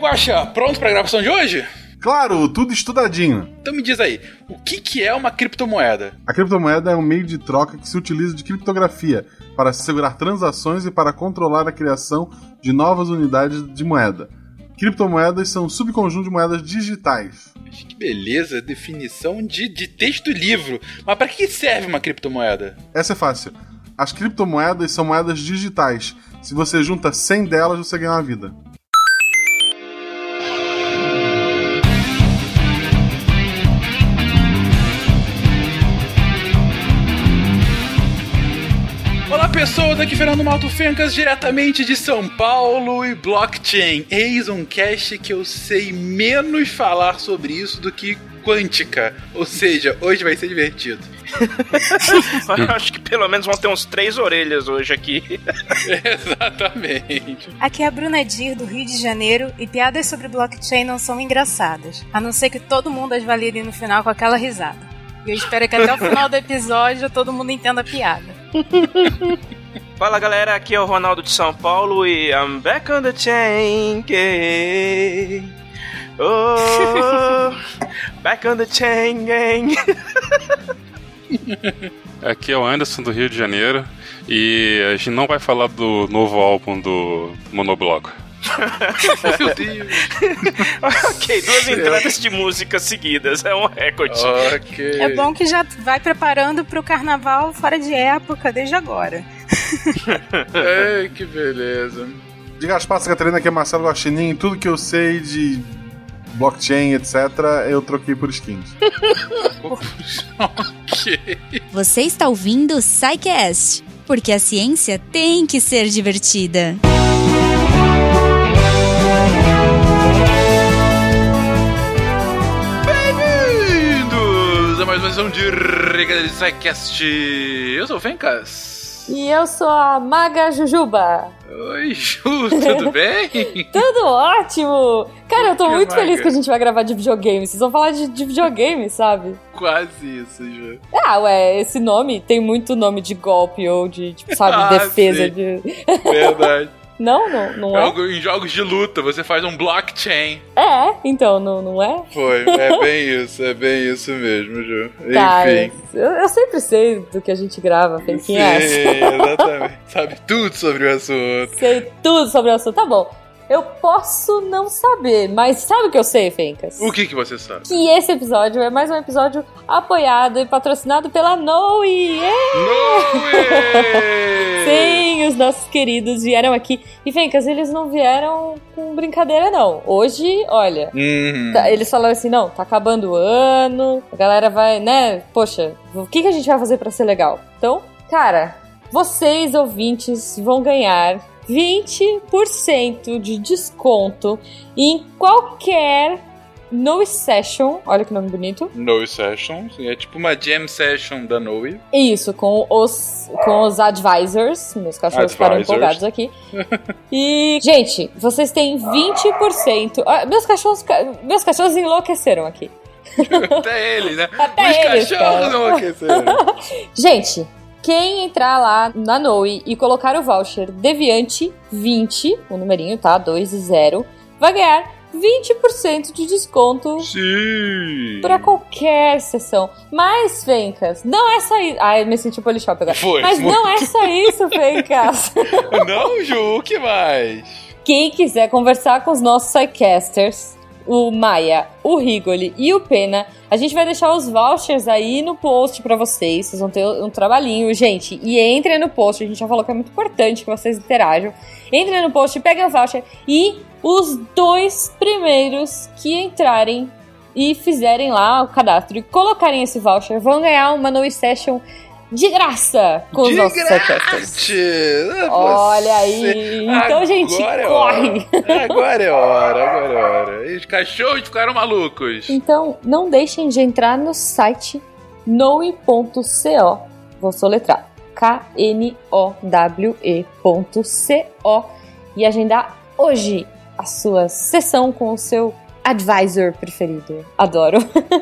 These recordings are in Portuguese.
Guaxa, pronto pra gravação de hoje? Claro, tudo estudadinho. Então me diz aí, o que, que é uma criptomoeda? A criptomoeda é um meio de troca que se utiliza de criptografia para segurar transações e para controlar a criação de novas unidades de moeda. Criptomoedas são um subconjunto de moedas digitais. Que beleza, definição de, de texto livro. Mas para que serve uma criptomoeda? Essa é fácil. As criptomoedas são moedas digitais. Se você junta 100 delas, você ganha uma vida. Pessoas, aqui Fernando Malto Fencas, diretamente de São Paulo e blockchain. Eis um cast que eu sei menos falar sobre isso do que quântica. Ou seja, hoje vai ser divertido. Acho que pelo menos vão ter uns três orelhas hoje aqui. Exatamente. Aqui é a Bruna Dir, do Rio de Janeiro, e piadas sobre blockchain não são engraçadas. A não ser que todo mundo as valide no final com aquela risada. E eu espero que até o final do episódio todo mundo entenda a piada. Fala galera, aqui é o Ronaldo de São Paulo e I'm back on the chain gang. Oh, back on the chain gang. Aqui é o Anderson do Rio de Janeiro e a gente não vai falar do novo álbum do Monobloco. Meu Deus. ok, duas entradas de música seguidas, é um recorde. Ok. É bom que já vai preparando pro carnaval fora de época desde agora. Ai, que beleza. De Gaspar Catarina, aqui é Marcelo Guaxinim. Tudo que eu sei de blockchain, etc., eu troquei por skins. ok. Você está ouvindo o Psycast, porque a ciência tem que ser divertida. Bem-vindos mais uma edição de Regra de Psycast. Eu sou o Fencas. E eu sou a Maga Jujuba. Oi, Ju, tudo bem? Tudo ótimo! Cara, eu tô Que muito Maga? feliz que a gente vai gravar de videogame. Vocês vão falar de, de videogame, sabe? Quase isso, Ju. Ah, ué, esse nome tem muito nome de golpe ou de, tipo, sabe, Ah, defesa sim. de. Verdade. Não, não, não é? Jogo- em jogos de luta, você faz um blockchain. É, então, não, não é? Foi, é bem isso, é bem isso mesmo, Ju. Tá, Enfim. eu, eu sempre sei do que a gente grava, Sim, Fenquinhas. exatamente. Sabe tudo sobre o assunto. Sei tudo sobre o assunto. Tá bom. Eu posso não saber, mas sabe o que eu sei, Fencas? O que que você sabe? Que esse episódio é mais um episódio apoiado e patrocinado pela Noe! Yeah! No Sim, os nossos queridos vieram aqui. E Fencas, eles não vieram com brincadeira, não. Hoje, olha, Uhum. tá- eles falaram assim: não, tá acabando o ano, a galera vai, né? Poxa, o que, que a gente vai fazer pra ser legal? Então, cara, vocês ouvintes vão ganhar 20% de desconto em qualquer No Session. Olha que nome bonito. No Session, sim, é tipo uma jam session da Noe. Isso, com os, com os advisors. Meus cachorros ficaram empolgados aqui. E, gente, vocês têm 20%. Ah, meus cachorros. Meus cachorros enlouqueceram aqui. Até ele, né? Até Os eles, cachorros cara. não aqueceram. Gente, quem entrar lá na Noe e colocar o voucher Deviante20, o numerinho, tá? 2 e 0, vai ganhar 20% de desconto Sim. pra qualquer sessão. Mas, Fencas, não é só isso. Ai, me senti polishop agora. Foi, Mas muito. não é só isso, Fencas. Não, Ju, o que mais? Quem quiser conversar com os nossos sidecasters, o Maia, o Rigoli e o Pena, a gente vai deixar os vouchers aí no post pra vocês. Vocês vão ter um trabalhinho, gente. E entrem no post, a gente já falou que é muito importante que vocês interajam. Entrem no post, peguem o voucher e os dois primeiros que entrarem e fizerem lá o cadastro e colocarem esse voucher vão ganhar uma No Session de graça com os De nossos sidecasters. grátis! Olha aí. Então, gente, Agora é corre. hora. Agora é hora, agora é hora. Os cachorros ficaram malucos. Então, não deixem de entrar no site noe.co. Vou soletrar. K-N-O-W-E.co e agendar hoje a sua sessão com o seu advisor preferido. Adoro.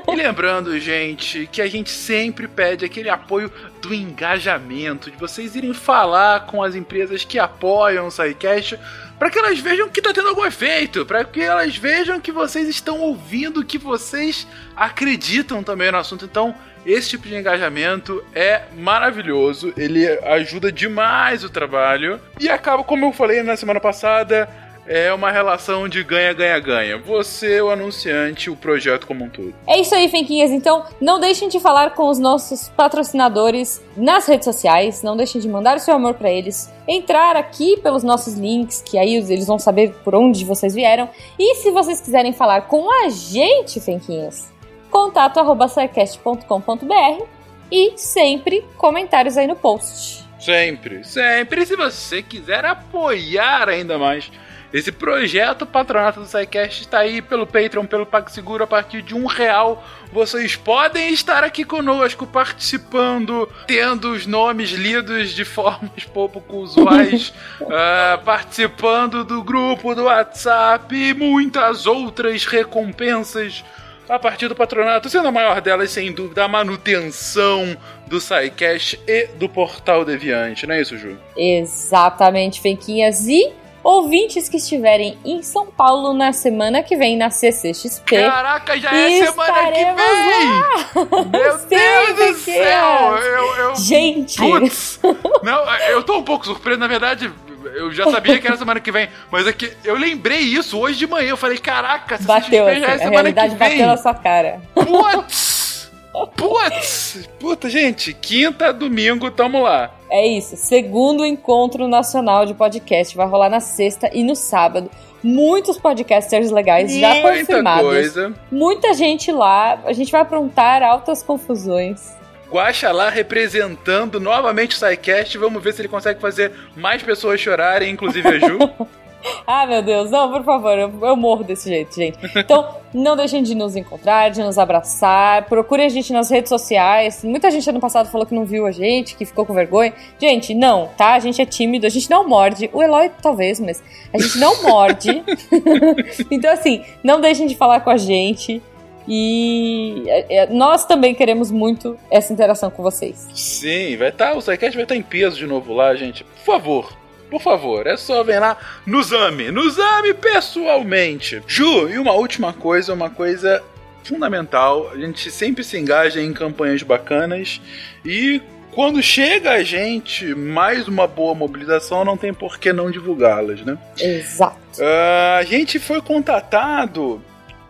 E lembrando, gente, que a gente sempre pede aquele apoio do engajamento, de vocês irem falar com as empresas que apoiam o SciCast, para que elas vejam que tá tendo algum efeito, para que elas vejam que vocês estão ouvindo, que vocês acreditam também no assunto. Então, esse tipo de engajamento é maravilhoso, ele ajuda demais o trabalho e acaba, como eu falei na semana passada, é uma relação de ganha-ganha-ganha. Você, o anunciante, o projeto como um todo. É isso aí, Fenquinhas. Então, não deixem de falar com os nossos patrocinadores nas redes sociais. Não deixem de mandar o seu amor para eles. Entrar aqui pelos nossos links, que aí eles vão saber por onde vocês vieram. E se vocês quiserem falar com a gente, Fenquinhas, contato arroba sicast.com.br e sempre comentários aí no post. Sempre, sempre. E se você quiser apoiar ainda mais esse projeto Patronato do SciCast está aí pelo Patreon, pelo PagSeguro, a partir de um real. Vocês podem estar aqui conosco, participando, tendo os nomes lidos de formas pouco usuais, uh, participando do grupo do WhatsApp e muitas outras recompensas a partir do patronato, sendo a maior delas, sem dúvida, a manutenção do SciCast e do Portal Deviante, não é isso, Ju? Exatamente, Fenquinhas. E ouvintes que estiverem em São Paulo na semana que vem, na CCXP. Caraca, já é semana que vem! Meu Deus do céu! Eu, eu... Gente! Putz! Não, eu tô um pouco surpreso, na verdade. Eu já sabia que era semana que vem, mas é que eu lembrei isso hoje de manhã. Eu falei, caraca, bateu, CCXP já é a realidade bateu na sua cara. Putz! Putz! Puta, gente, quinta, domingo, tamo lá. É isso, segundo encontro nacional de podcast vai rolar na sexta e no sábado. Muitos podcasters legais já Muita confirmados. coisa. Muita gente lá. A gente vai aprontar altas confusões. Guaxa lá representando novamente o SciCast. Vamos ver se ele consegue fazer mais pessoas chorarem, inclusive a Ju. Ah, meu Deus, não, por favor, eu, eu morro desse jeito, gente. Então, não deixem de nos encontrar, de nos abraçar. Procurem a gente nas redes sociais. Muita gente ano passado falou que não viu a gente, que ficou com vergonha. Gente, não, tá? A gente é tímido, a gente não morde. O Eloy talvez, mas a gente não morde. então, assim, não deixem de falar com a gente. E é, é, nós também queremos muito essa interação com vocês. Sim, vai estar. o SciCast vai estar em peso de novo lá, gente. Por favor. Por favor, é só vir lá, nos ame, nos ame pessoalmente. Ju, e uma última coisa, uma coisa fundamental, a gente sempre se engaja em campanhas bacanas e quando chega a gente mais uma boa mobilização, não tem por que não divulgá-las, né? Exato. Ah, a gente foi contatado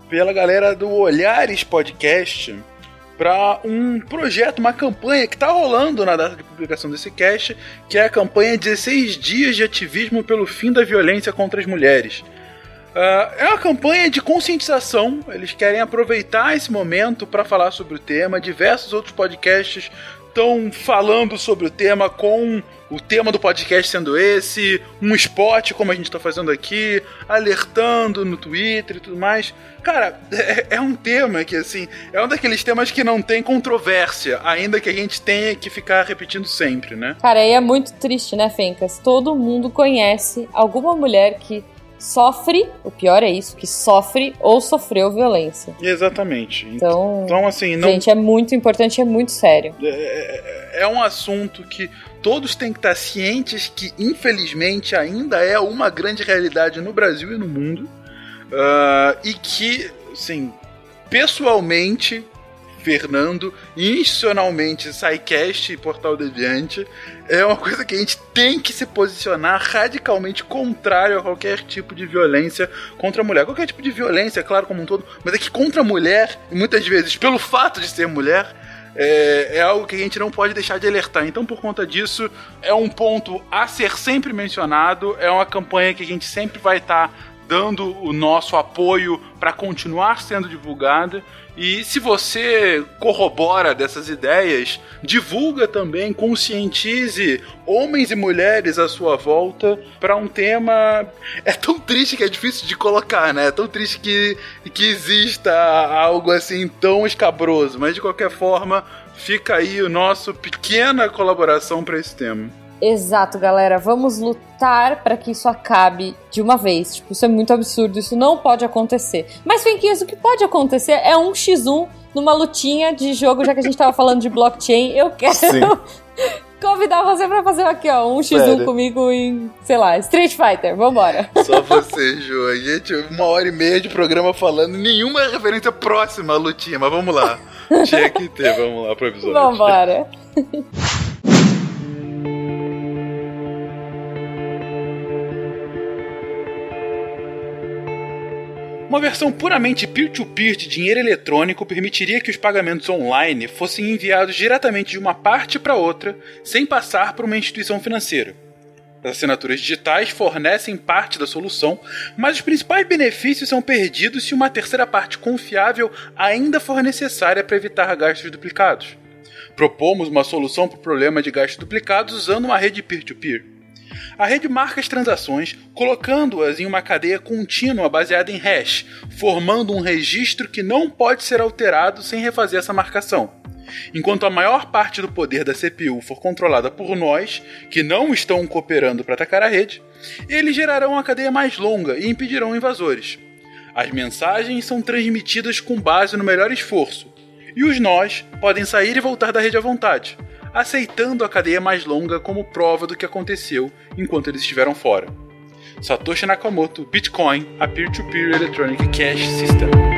pela galera do Olhares Podcast para um projeto, uma campanha que está rolando na data de publicação desse cast, que é a campanha 16 Dias de Ativismo pelo Fim da Violência contra as Mulheres. Ah, é uma campanha de conscientização, eles querem aproveitar esse momento para falar sobre o tema. Diversos outros podcasts estão falando sobre o tema com o tema do podcast sendo esse, um spot como a gente está fazendo aqui, alertando no Twitter e tudo mais. Cara, é, é um tema que, assim, é um daqueles temas que não tem controvérsia, ainda que a gente tenha que ficar repetindo sempre, né? Cara, aí é muito triste, né, Fencas? Todo mundo conhece alguma mulher que sofre, o pior é isso, que sofre ou sofreu violência. Exatamente. Então, Então, assim, não, gente, é muito importante, é muito sério. é, é um assunto que todos têm que estar cientes que, infelizmente, ainda é uma grande realidade no Brasil e no mundo. Ah, e que, assim, pessoalmente, Fernando, institucionalmente, SciCast e Portal Deviante, é uma coisa que a gente tem que se posicionar radicalmente contrário a qualquer tipo de violência contra a mulher. Qualquer tipo de violência, claro, como um todo, mas é que contra a mulher, muitas vezes pelo fato de ser mulher, é, é algo que a gente não pode deixar de alertar. Então, por conta disso, é um ponto a ser sempre mencionado, é uma campanha que a gente sempre vai estar dando o nosso apoio para continuar sendo divulgada. E se você corrobora dessas ideias, divulga também, conscientize homens e mulheres à sua volta para um tema. É tão triste que é difícil de colocar, né? É tão triste que, que exista algo assim tão escabroso, mas de qualquer forma, fica aí o nosso pequena colaboração para esse tema. Exato, galera. Vamos lutar para que isso acabe de uma vez. Tipo, isso é muito absurdo. Isso não pode acontecer. Mas, Fenquinhos, o que pode acontecer é um x1 numa lutinha de jogo, já que a gente tava falando de blockchain. Eu quero Sim. convidar você pra fazer aqui, ó, um x1 Sério? comigo em, sei lá, Street Fighter. Vambora. Só você, Ju. A gente, uma hora e meia de programa falando, nenhuma referência próxima à lutinha, mas vamos lá. Tinha que ter, vamos lá pro episódio. Vambora. Uma versão puramente peer-to-peer de dinheiro eletrônico permitiria que os pagamentos online fossem enviados diretamente de uma parte para outra, sem passar por uma instituição financeira. As assinaturas digitais fornecem parte da solução, mas os principais benefícios são perdidos se uma terceira parte confiável ainda for necessária para evitar gastos duplicados. Propomos uma solução para o problema de gastos duplicados usando uma rede peer-to-peer. A rede marca as transações, colocando-as em uma cadeia contínua baseada em hash, formando um registro que não pode ser alterado sem refazer essa marcação. Enquanto a maior parte do poder da CPU for controlada por nós, que não estão cooperando para atacar a rede, eles gerarão uma cadeia mais longa e impedirão invasores. As mensagens são transmitidas com base no melhor esforço, e os nós podem sair e voltar da rede à vontade, aceitando a cadeia mais longa como prova do que aconteceu enquanto eles estiveram fora. Satoshi Nakamoto, Bitcoin, a Peer-to-Peer Electronic Cash System.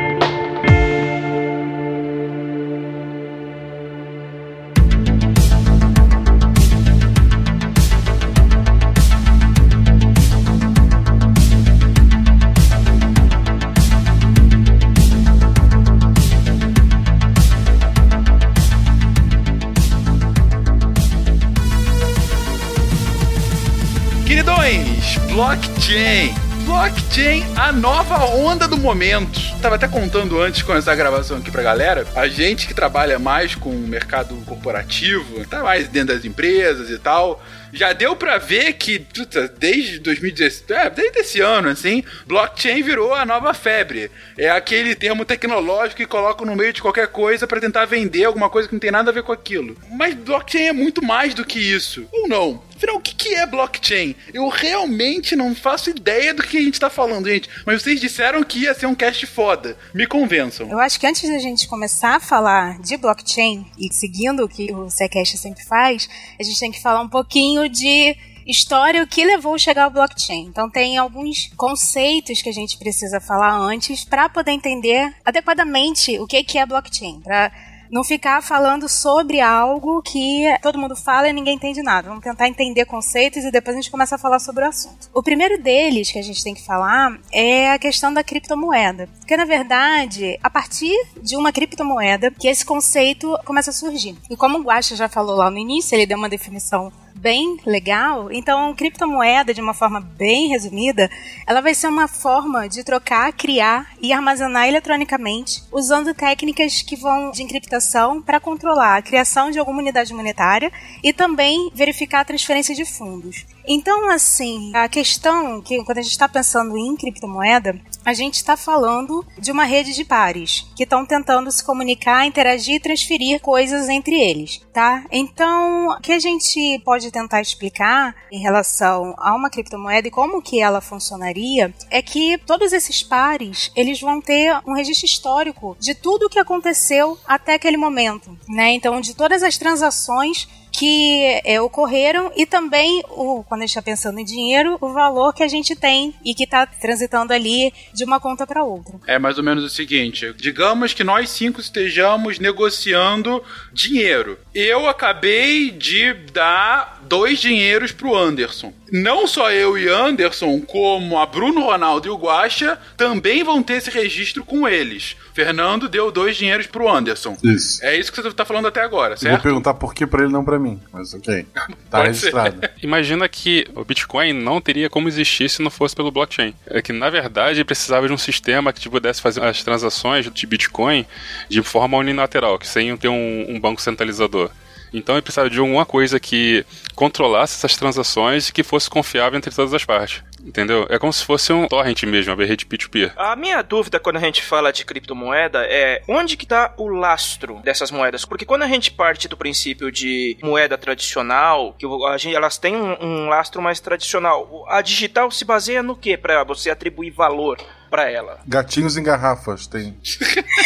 Blockchain. Blockchain, a nova onda do momento. Tava até contando antes de começar a gravação aqui pra galera. A gente que trabalha mais com o mercado corporativo, tá mais dentro das empresas e tal. Já deu pra ver que, puta, desde 2016, é, desde esse ano, assim, blockchain virou a nova febre. É aquele termo tecnológico que colocam no meio de qualquer coisa pra tentar vender alguma coisa que não tem nada a ver com aquilo. Mas blockchain é muito mais do que isso. Ou não? Afinal, o que que é blockchain? Eu realmente não faço ideia do que a gente tá falando, gente. Mas vocês disseram que ia ser um cast foda. Me convençam. Eu acho que antes da gente começar a falar de blockchain e seguindo o que o Secash sempre faz, a gente tem que falar um pouquinho de história, o que levou a chegar ao blockchain. Então tem alguns conceitos que a gente precisa falar antes para poder entender adequadamente o que que é blockchain, para não ficar falando sobre algo que todo mundo fala e ninguém entende nada. Vamos tentar entender conceitos e depois a gente começa a falar sobre o assunto. O primeiro deles que a gente tem que falar é a questão da criptomoeda. Porque, na verdade, a partir de uma criptomoeda que esse conceito começa a surgir. E como o Guaxa já falou lá no início, ele deu uma definição bem legal. Então, criptomoeda, de uma forma bem resumida, ela vai ser uma forma de trocar, criar e armazenar eletronicamente, usando técnicas que vão de encriptação para controlar a criação de alguma unidade monetária e também verificar a transferência de fundos. Então, assim, a questão que quando a gente está pensando em criptomoeda, a gente está falando de uma rede de pares que estão tentando se comunicar, interagir e transferir coisas entre eles, tá? Então, o que a gente pode tentar explicar em relação a uma criptomoeda e como que ela funcionaria é que todos esses pares, eles vão ter um registro histórico de tudo o que aconteceu até aquele momento, né? Então, de todas as transações que é, ocorreram e também, o, quando a gente está pensando em dinheiro, o valor que a gente tem e que está transitando ali de uma conta para outra. É mais ou menos o seguinte: digamos que nós cinco estejamos negociando dinheiro. Eu acabei de dar dois dinheiros pro Anderson. Não só eu e Anderson, como a Bruno Ronaldo e o Guaxa, também vão ter esse registro com eles. Fernando deu dois dinheiros pro Anderson. Isso. É isso que você tá falando até agora, Eu vou certo? perguntar por que pra ele não pra mim, mas ok. Tá ser. registrado. Imagina que o Bitcoin não teria como existir se não fosse pelo blockchain. É que, na verdade, precisava de um sistema que te pudesse fazer as transações de Bitcoin de forma unilateral, que sem ter um, um banco centralizador. Então ele precisava de alguma coisa que controlasse essas transações e que fosse confiável entre todas as partes. Entendeu? É como se fosse um torrent mesmo, uma rede P2P. A minha dúvida quando a gente fala de criptomoeda é onde que tá o lastro dessas moedas? Porque quando a gente parte do princípio de moeda tradicional, que gente, elas têm um, um lastro mais tradicional, a digital se baseia no que para você atribuir valor? Para ela. Gatinhos em garrafas, tem.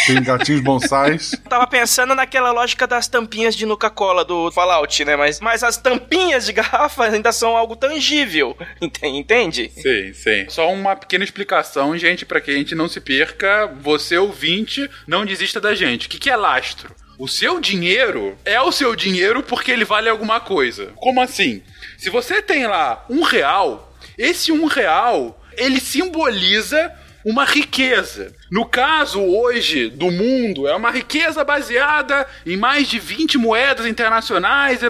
Tem gatinhos bonsais. Tava pensando naquela lógica das tampinhas de Nuka-Cola do Fallout, né? Mas, mas as tampinhas de garrafa ainda são algo tangível. Entende? Sim, sim. Só uma pequena explicação, gente, para que a gente não se perca. Você, ouvinte, não desista da gente. O que, que é lastro? O seu dinheiro é o seu dinheiro porque ele vale alguma coisa. Como assim? Se você tem lá um real, esse um real ele simboliza uma riqueza. No caso hoje do mundo, é uma riqueza baseada em mais de 20 moedas internacionais.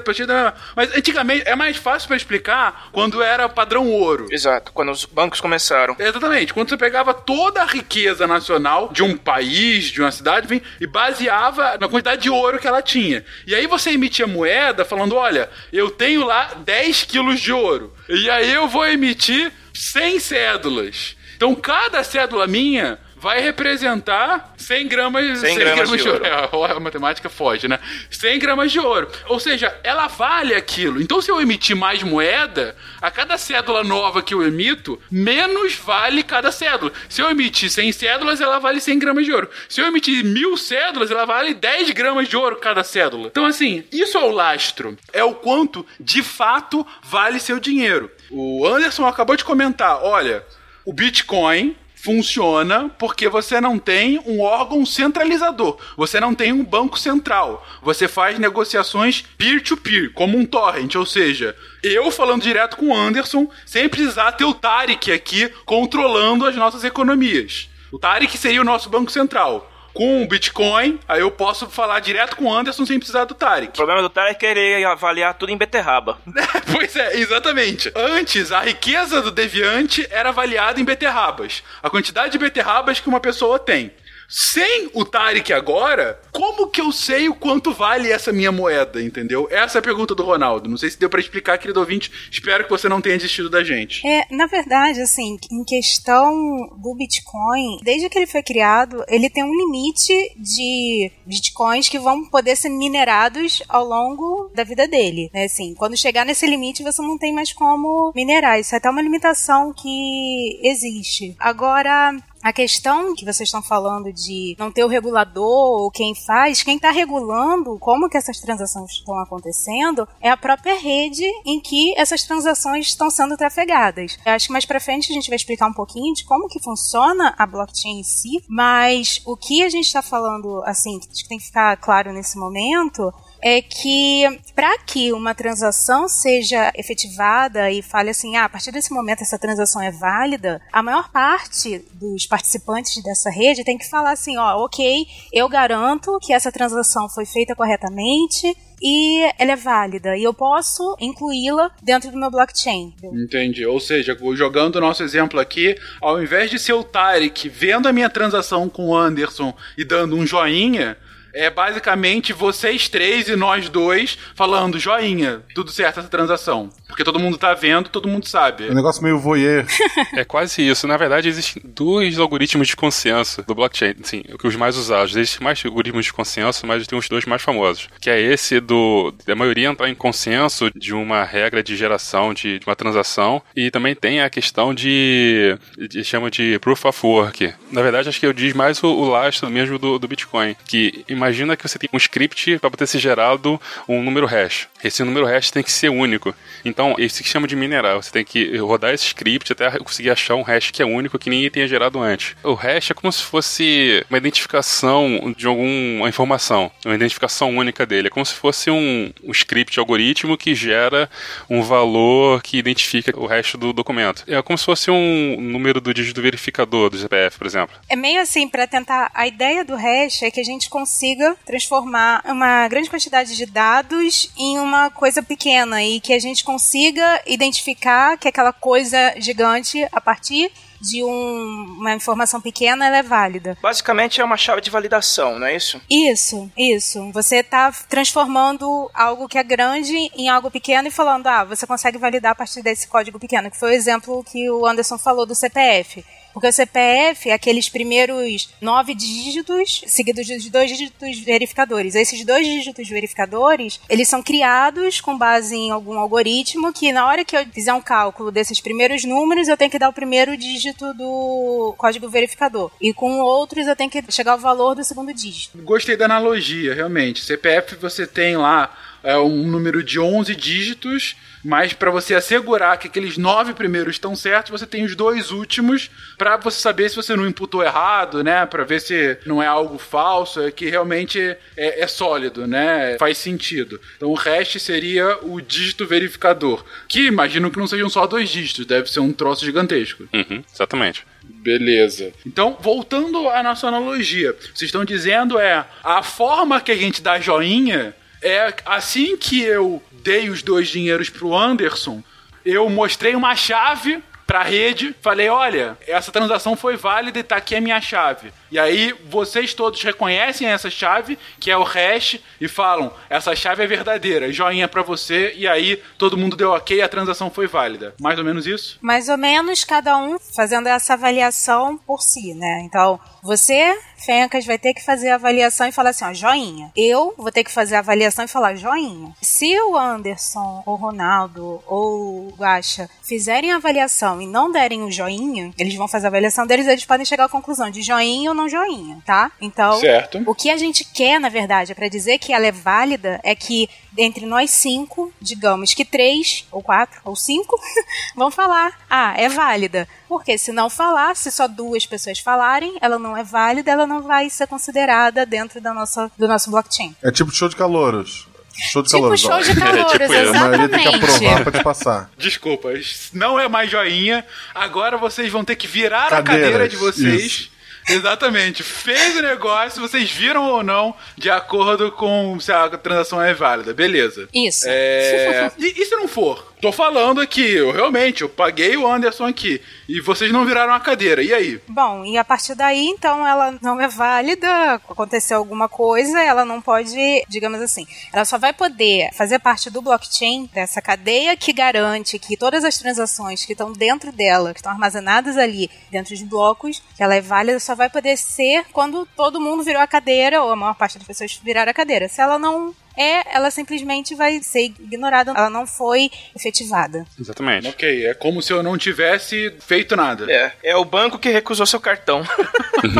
Mas antigamente é mais fácil para explicar quando era padrão ouro. Exato, quando os bancos começaram. Exatamente, quando você pegava toda a riqueza nacional de um país, de uma cidade, enfim, e baseava na quantidade de ouro que ela tinha. E aí você emitia moeda falando: olha, eu tenho lá 10 quilos de ouro. E aí eu vou emitir 100 cédulas. Então cada cédula minha vai representar 100 gramas, 100 gramas, 100 gramas de, de ouro. ouro. É, a matemática foge, né? 100 gramas de ouro. Ou seja, ela vale aquilo. Então, se eu emitir mais moeda, a cada cédula nova que eu emito, menos vale cada cédula. Se eu emitir 100 cédulas, ela vale 100 gramas de ouro. Se eu emitir mil cédulas, ela vale 10 gramas de ouro cada cédula. Então, assim, isso é o lastro. É o quanto, de fato, vale seu dinheiro. O Anderson acabou de comentar, olha o Bitcoin funciona porque você não tem um órgão centralizador, você não tem um banco central, você faz negociações peer-to-peer, -peer, como um torrent, ou seja, eu falando direto com o Anderson, sem precisar ter o Tarek aqui controlando as nossas economias. O Tarek seria o nosso banco central com o Bitcoin, aí eu posso falar direto com o Anderson sem precisar do Tarek. O problema do Tarek é ele avaliar tudo em beterraba. pois é, exatamente. Antes, a riqueza do Deviante era avaliada em beterrabas. A quantidade de beterrabas que uma pessoa tem. Sem o Tarek agora, como que eu sei o quanto vale essa minha moeda, entendeu? Essa é a pergunta do Ronaldo. Não sei se deu para explicar, querido ouvinte. Espero que você não tenha desistido da gente. É, na verdade, assim, em questão do Bitcoin, desde que ele foi criado, ele tem um limite de Bitcoins que vão poder ser minerados ao longo da vida dele. Né? Assim, quando chegar nesse limite, você não tem mais como minerar. Isso é até uma limitação que existe. Agora, a questão que vocês estão falando de não ter o regulador ou quem faz, quem está regulando como que essas transações estão acontecendo é a própria rede em que essas transações estão sendo trafegadas. Eu acho que mais para frente a gente vai explicar um pouquinho de como que funciona a blockchain em si, mas o que a gente está falando, assim, que tem que ficar claro nesse momento é que para que uma transação seja efetivada e fale assim, ah, a partir desse momento essa transação é válida, a maior parte dos participantes dessa rede tem que falar assim, ó, ok, eu garanto que essa transação foi feita corretamente, e ela é válida e eu posso incluí-la dentro do meu blockchain. Entendi. Ou seja, jogando o nosso exemplo aqui, ao invés de ser o Tarek vendo a minha transação com o Anderson e dando um joinha, é basicamente vocês três e nós dois falando joinha, tudo certo essa transação. Porque todo mundo tá vendo, todo mundo sabe. É um negócio meio voyeur. é quase isso. Na verdade, existem dois algoritmos de consenso do blockchain, sim, os mais usados. Existem mais algoritmos de consenso, mas tem os dois mais famosos, que é esse do da maioria entrar em consenso de uma regra de geração de, de uma transação e também tem a questão de, de chama de proof of work. Na verdade, acho que eu diz mais o, o lastro mesmo do, do Bitcoin, que imagina que você tem um script para poder ser gerado um número hash. Esse número hash tem que ser único. Então, isso que chama de minerar. Você tem que rodar esse script até conseguir achar um hash que é único que ninguém tenha gerado antes. O hash é como se fosse uma identificação de alguma informação, uma identificação única dele. É como se fosse um, um script algoritmo que gera um valor que identifica o resto do documento. É como se fosse um número do dígito verificador do CPF, por exemplo. É meio assim, para tentar. A ideia do hash é que a gente consiga transformar uma grande quantidade de dados em uma uma coisa pequena e que a gente consiga identificar que aquela coisa gigante, a partir de um, uma informação pequena, ela é válida. Basicamente é uma chave de validação, não é isso? Isso, isso. Você está transformando algo que é grande em algo pequeno e falando, ah, você consegue validar a partir desse código pequeno, que foi o exemplo que o Anderson falou do CPF. Porque o CPF é aqueles primeiros nove dígitos seguidos de dois dígitos verificadores. Esses dois dígitos verificadores, eles são criados com base em algum algoritmo que na hora que eu fizer um cálculo desses primeiros números, eu tenho que dar o primeiro dígito do código verificador. E com outros eu tenho que chegar ao valor do segundo dígito. Gostei da analogia, realmente. CPF você tem lá é um número de 11 dígitos, mas para você assegurar que aqueles nove primeiros estão certos, você tem os dois últimos para você saber se você não imputou errado, né? Para ver se não é algo falso, é que realmente é, é, sólido, né? Faz sentido. Então o hash seria o dígito verificador, que imagino que não sejam só dois dígitos, deve ser um troço gigantesco. Uhum, exatamente. Beleza. Então, voltando à nossa analogia, vocês estão dizendo é a forma que a gente dá joinha é assim que eu dei os dois dinheiros pro Anderson, eu mostrei uma chave pra rede, falei: olha, essa transação foi válida e tá aqui a minha chave. E aí vocês todos reconhecem essa chave, que é o hash, e falam: essa chave é verdadeira, joinha para você, e aí todo mundo deu ok a transação foi válida. Mais ou menos isso? Mais ou menos, cada um fazendo essa avaliação por si, né? Então, você, Fencas, vai ter que fazer a avaliação e falar assim, ó, joinha. Eu vou ter que fazer a avaliação e falar joinha. Se o Anderson, ou Ronaldo, ou o Guaxa fizerem a avaliação e não derem o joinha, eles vão fazer a avaliação deles, eles podem chegar à conclusão de joinha ou não joinha, tá? Então, certo. o que a gente quer, na verdade, é para dizer que ela é válida, é que entre nós cinco, digamos que três, ou quatro, ou cinco, vão falar, ah, é válida. Porque se não falar, se só duas pessoas falarem, ela não é válida, ela não vai ser considerada dentro da nossa, do nosso blockchain. É tipo show de calouros. Show de tipo calouros. show de É, calouros, tipo. A maioria tem que exatamente. aprovar pra te passar. Desculpa, não é mais joinha. Agora vocês vão ter que virar a Cadeiras, cadeira de vocês. isso. Exatamente. Fez o negócio, vocês viram ou não, de acordo com se a transação é válida. Beleza. Isso. É... e, e se não for? Tô falando aqui, eu realmente, eu paguei o Anderson aqui. E vocês não viraram a cadeira. E aí? Bom, e a partir daí, então, ela não é válida, aconteceu alguma coisa, ela não pode, digamos assim, ela só vai poder fazer parte do blockchain, dessa cadeia que garante que todas as transações que estão dentro dela, que estão armazenadas ali dentro de blocos, que ela é válida, só vai poder ser quando todo mundo virou a cadeira, ou a maior parte das pessoas viraram a cadeira. Se ela não é, ela simplesmente vai ser ignorada, ela não foi efetivada. Exatamente. Ok, é como se eu não tivesse feito nada. É, é o banco que recusou seu cartão.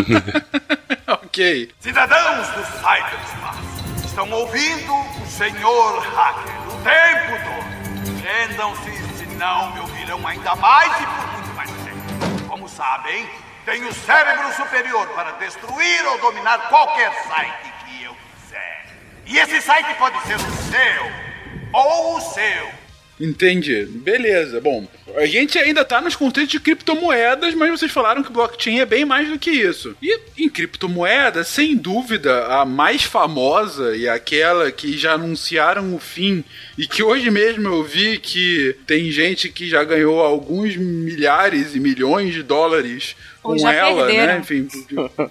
ok. Cidadãos do Cyberspace, estão ouvindo o senhor hacker o tempo todo. Prendam-se, senão me ouvirão ainda mais e por muito mais tempo. Como sabem, tenho cérebro superior para destruir ou dominar qualquer site. E esse site pode ser o seu ou o seu. Entendi. Beleza. Bom, a gente ainda tá nos conceitos de criptomoedas, mas vocês falaram que blockchain é bem mais do que isso. E em criptomoedas, sem dúvida, a mais famosa e aquela que já anunciaram o fim e que hoje mesmo eu vi que tem gente que já ganhou alguns milhares e milhões de dólares Ou com já ela, perderam. né? Enfim,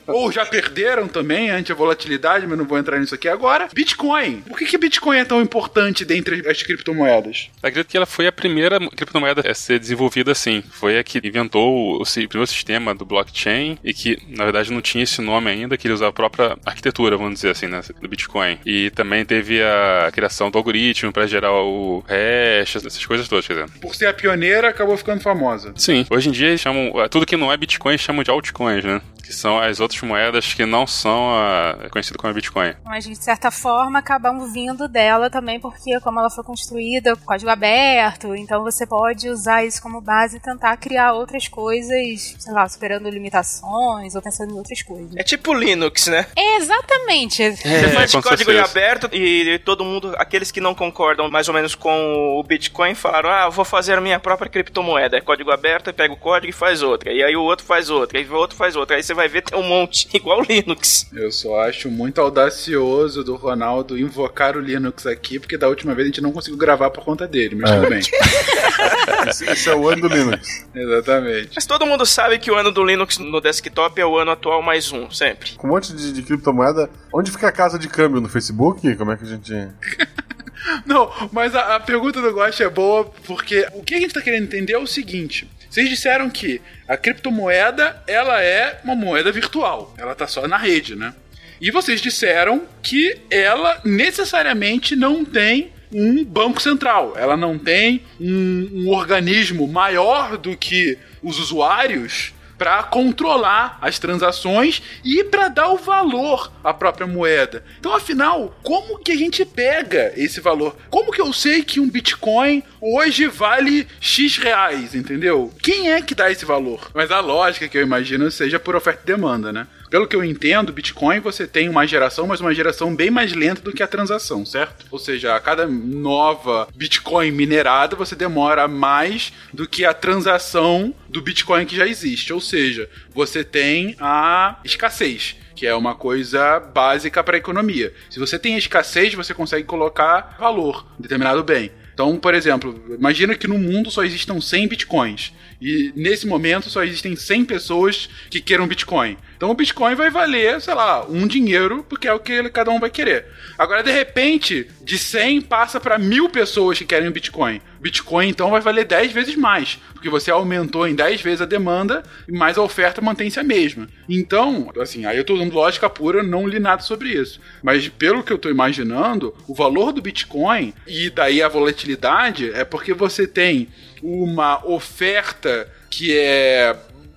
ou já perderam também ante a volatilidade, mas não vou entrar nisso aqui agora. Bitcoin. Por que, que Bitcoin é tão importante dentre as criptomoedas? Acredito que ela foi a primeira criptomoeda a ser desenvolvida assim. Foi a que inventou o primeiro sistema do blockchain e que, na verdade, não tinha esse nome ainda, que ele usava a própria arquitetura, vamos dizer assim, né, do Bitcoin. E também teve a criação do algoritmo para gerar o hash, essas coisas todas, quer dizer. Por ser a pioneira, acabou ficando famosa. Sim, hoje em dia eles chamam. Tudo que não é Bitcoin chamam de altcoins, né? Que são as outras moedas que não são a, conhecido como Bitcoin. Mas de certa forma acabam vindo dela também, porque como ela foi construída, código aberto, então você pode usar isso como base e tentar criar outras coisas, sei lá, superando limitações ou pensando em outras coisas. É tipo Linux, né? É, exatamente. Você faz com código aberto e todo mundo, aqueles que não concordam mais ou menos com o Bitcoin, falaram: Ah, eu vou fazer a minha própria criptomoeda. É código aberto, pega o código e faz outra. E aí o outro faz outra, e o outro faz outra. Aí você você vai ver tem um monte, igual o Linux. Eu só acho muito audacioso do Ronaldo invocar o Linux aqui, porque da última vez a gente não conseguiu gravar por conta dele, mas É. tudo bem. Esse, é o ano do Linux. Exatamente. Mas todo mundo sabe que o ano do Linux no desktop é o ano atual mais um, sempre. Com um monte de, de criptomoeda. Onde fica a casa de câmbio? No Facebook? Como é que a gente. Não, mas a, a pergunta do Gosto é boa porque o que a gente tá querendo entender é o seguinte. Vocês disseram que a criptomoeda, ela é uma moeda virtual. Ela tá só na rede, né? E vocês disseram que ela necessariamente não tem um banco central. Ela não tem um, um organismo maior do que os usuários para controlar as transações e para dar o valor à própria moeda. Então, afinal, como que a gente pega esse valor? Como que eu sei que um Bitcoin hoje vale X reais, entendeu? Quem é que dá esse valor? Mas a lógica que eu imagino seja por oferta e demanda, né? Pelo que eu entendo, Bitcoin você tem uma geração, mas uma geração bem mais lenta do que a transação, certo? Ou seja, a cada nova Bitcoin minerada você demora mais do que a transação do Bitcoin que já existe. Ou seja, você tem a escassez que é uma coisa básica para a economia. Se você tem escassez, você consegue colocar valor em determinado bem. Então, por exemplo, imagina que no mundo só existam 100 bitcoins. E nesse momento só existem 100 pessoas que queiram Bitcoin. Então o Bitcoin vai valer, sei lá, um dinheiro, porque é o que cada um vai querer. Agora, de repente, de 100 passa para mil pessoas que querem o Bitcoin. Bitcoin então vai valer 10 vezes mais, porque você aumentou em 10 vezes a demanda, mas a oferta mantém-se a mesma. Então, assim, aí eu tô usando lógica pura, não li nada sobre isso. Mas pelo que eu tô imaginando, o valor do Bitcoin e daí a volatilidade é porque você tem uma oferta que é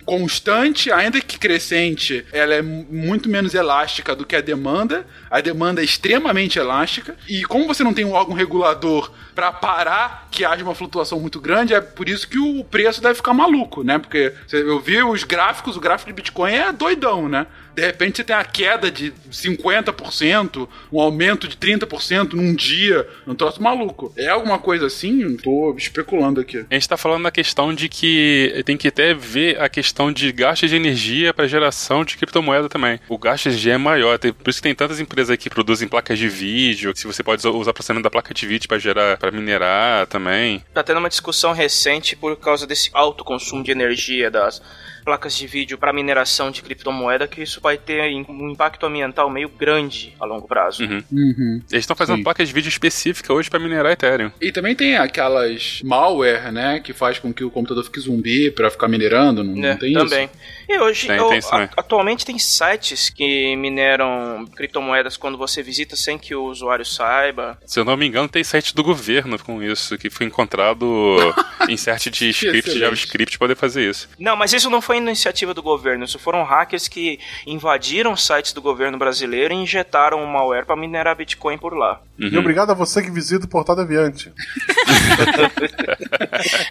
constante, ainda que crescente, ela é muito menos elástica do que a demanda. A demanda é extremamente elástica. E como você não tem um órgão regulador para parar que haja uma flutuação muito grande, é por isso que o preço deve ficar maluco, né? Porque eu vi os gráficos, o gráfico de Bitcoin é doidão, né? De repente você tem a queda de 50%, um aumento de 30% num dia, um troço maluco. É alguma coisa assim? Tô especulando aqui. A gente tá falando na questão de que tem que até ver a questão de gasto de energia para geração de criptomoeda também. O gasto de energia é maior, por isso que tem tantas empresas que produzem placas de vídeo, que você pode usar o processamento da placa de vídeo para gerar, para minerar também. Tá tendo uma discussão recente por causa desse alto consumo de energia das placas de vídeo para mineração de criptomoeda, que isso vai ter um impacto ambiental meio grande a longo prazo. Uhum. Uhum. Eles estão fazendo Sim. placas de vídeo específicas hoje para minerar Ethereum. E também tem aquelas malware, né? Que faz com que o computador fique zumbi pra ficar minerando, não, né, não tem também. isso? E hoje, Tem, eu- tem isso também. a- atualmente tem sites que mineram criptomoedas quando você visita sem que o usuário saiba. Se eu não me engano, tem site do governo com isso, que foi encontrado insert de script Excelente. JavaScript para poder fazer isso. Não, mas isso não foi iniciativa do governo, isso foram hackers que invadiram sites do governo brasileiro e injetaram um malware para minerar Bitcoin por lá. Uhum. E obrigado a você que visita o Portal Deviante.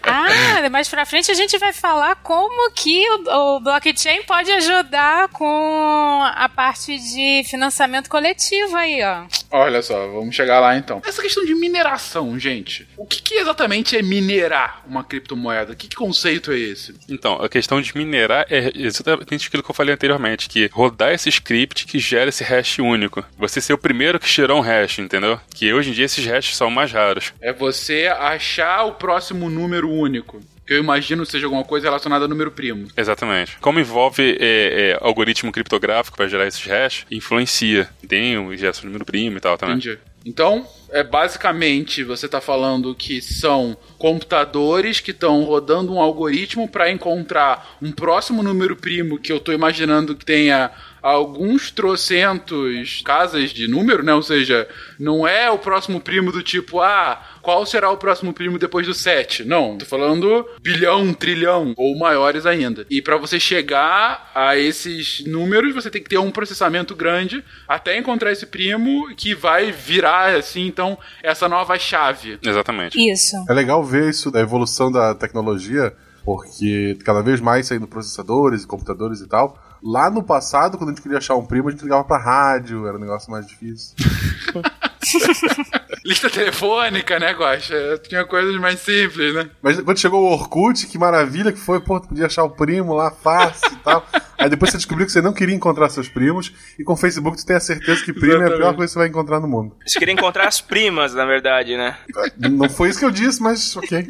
Ah, mais pra frente a gente vai falar como que o, o blockchain pode ajudar com a parte de financiamento coletivo aí, ó. Olha só, vamos chegar lá então. Essa questão de mineração, gente. O que, que exatamente é minerar uma criptomoeda? Que, que conceito é esse? Então, a questão de minerar é exatamente aquilo que eu falei anteriormente, que rodar esse script que gera esse hash único. Você ser o primeiro que gerou um hash, entendeu? Que hoje em dia esses hashes são mais raros. É você achar o próximo número único. Que eu imagino seja alguma coisa relacionada a número primo. Exatamente. Como envolve é, é, algoritmo criptográfico para gerar esses hash, influencia. Tem o geração de número primo e tal também. Entendi. Então, é basicamente você está falando que são computadores que estão rodando um algoritmo para encontrar um próximo número primo que eu estou imaginando que tenha alguns trocentos casas de número, né? Ou seja, não é o próximo primo do tipo, ah, qual será o próximo primo depois do 7? Não, tô falando bilhão, trilhão ou maiores ainda. E para você chegar a esses números, você tem que ter um processamento grande até encontrar esse primo que vai virar assim, então, essa nova chave. Exatamente. Isso. É legal ver isso da evolução da tecnologia, porque cada vez mais saindo processadores e computadores e tal. Lá no passado, quando a gente queria achar um primo, a gente ligava pra rádio, era um negócio mais difícil. Lista telefônica, né, Guaxa? Tinha coisas mais simples, né? Mas quando chegou o Orkut, que maravilha que foi, pô, tu podia achar o primo lá fácil e tal. Aí depois você descobriu que você não queria encontrar seus primos, e com o Facebook tu tem a certeza que primo é a pior Exatamente. coisa que você vai encontrar no mundo. Você queria encontrar as primas, na verdade, né? Não foi isso que eu disse, mas ok.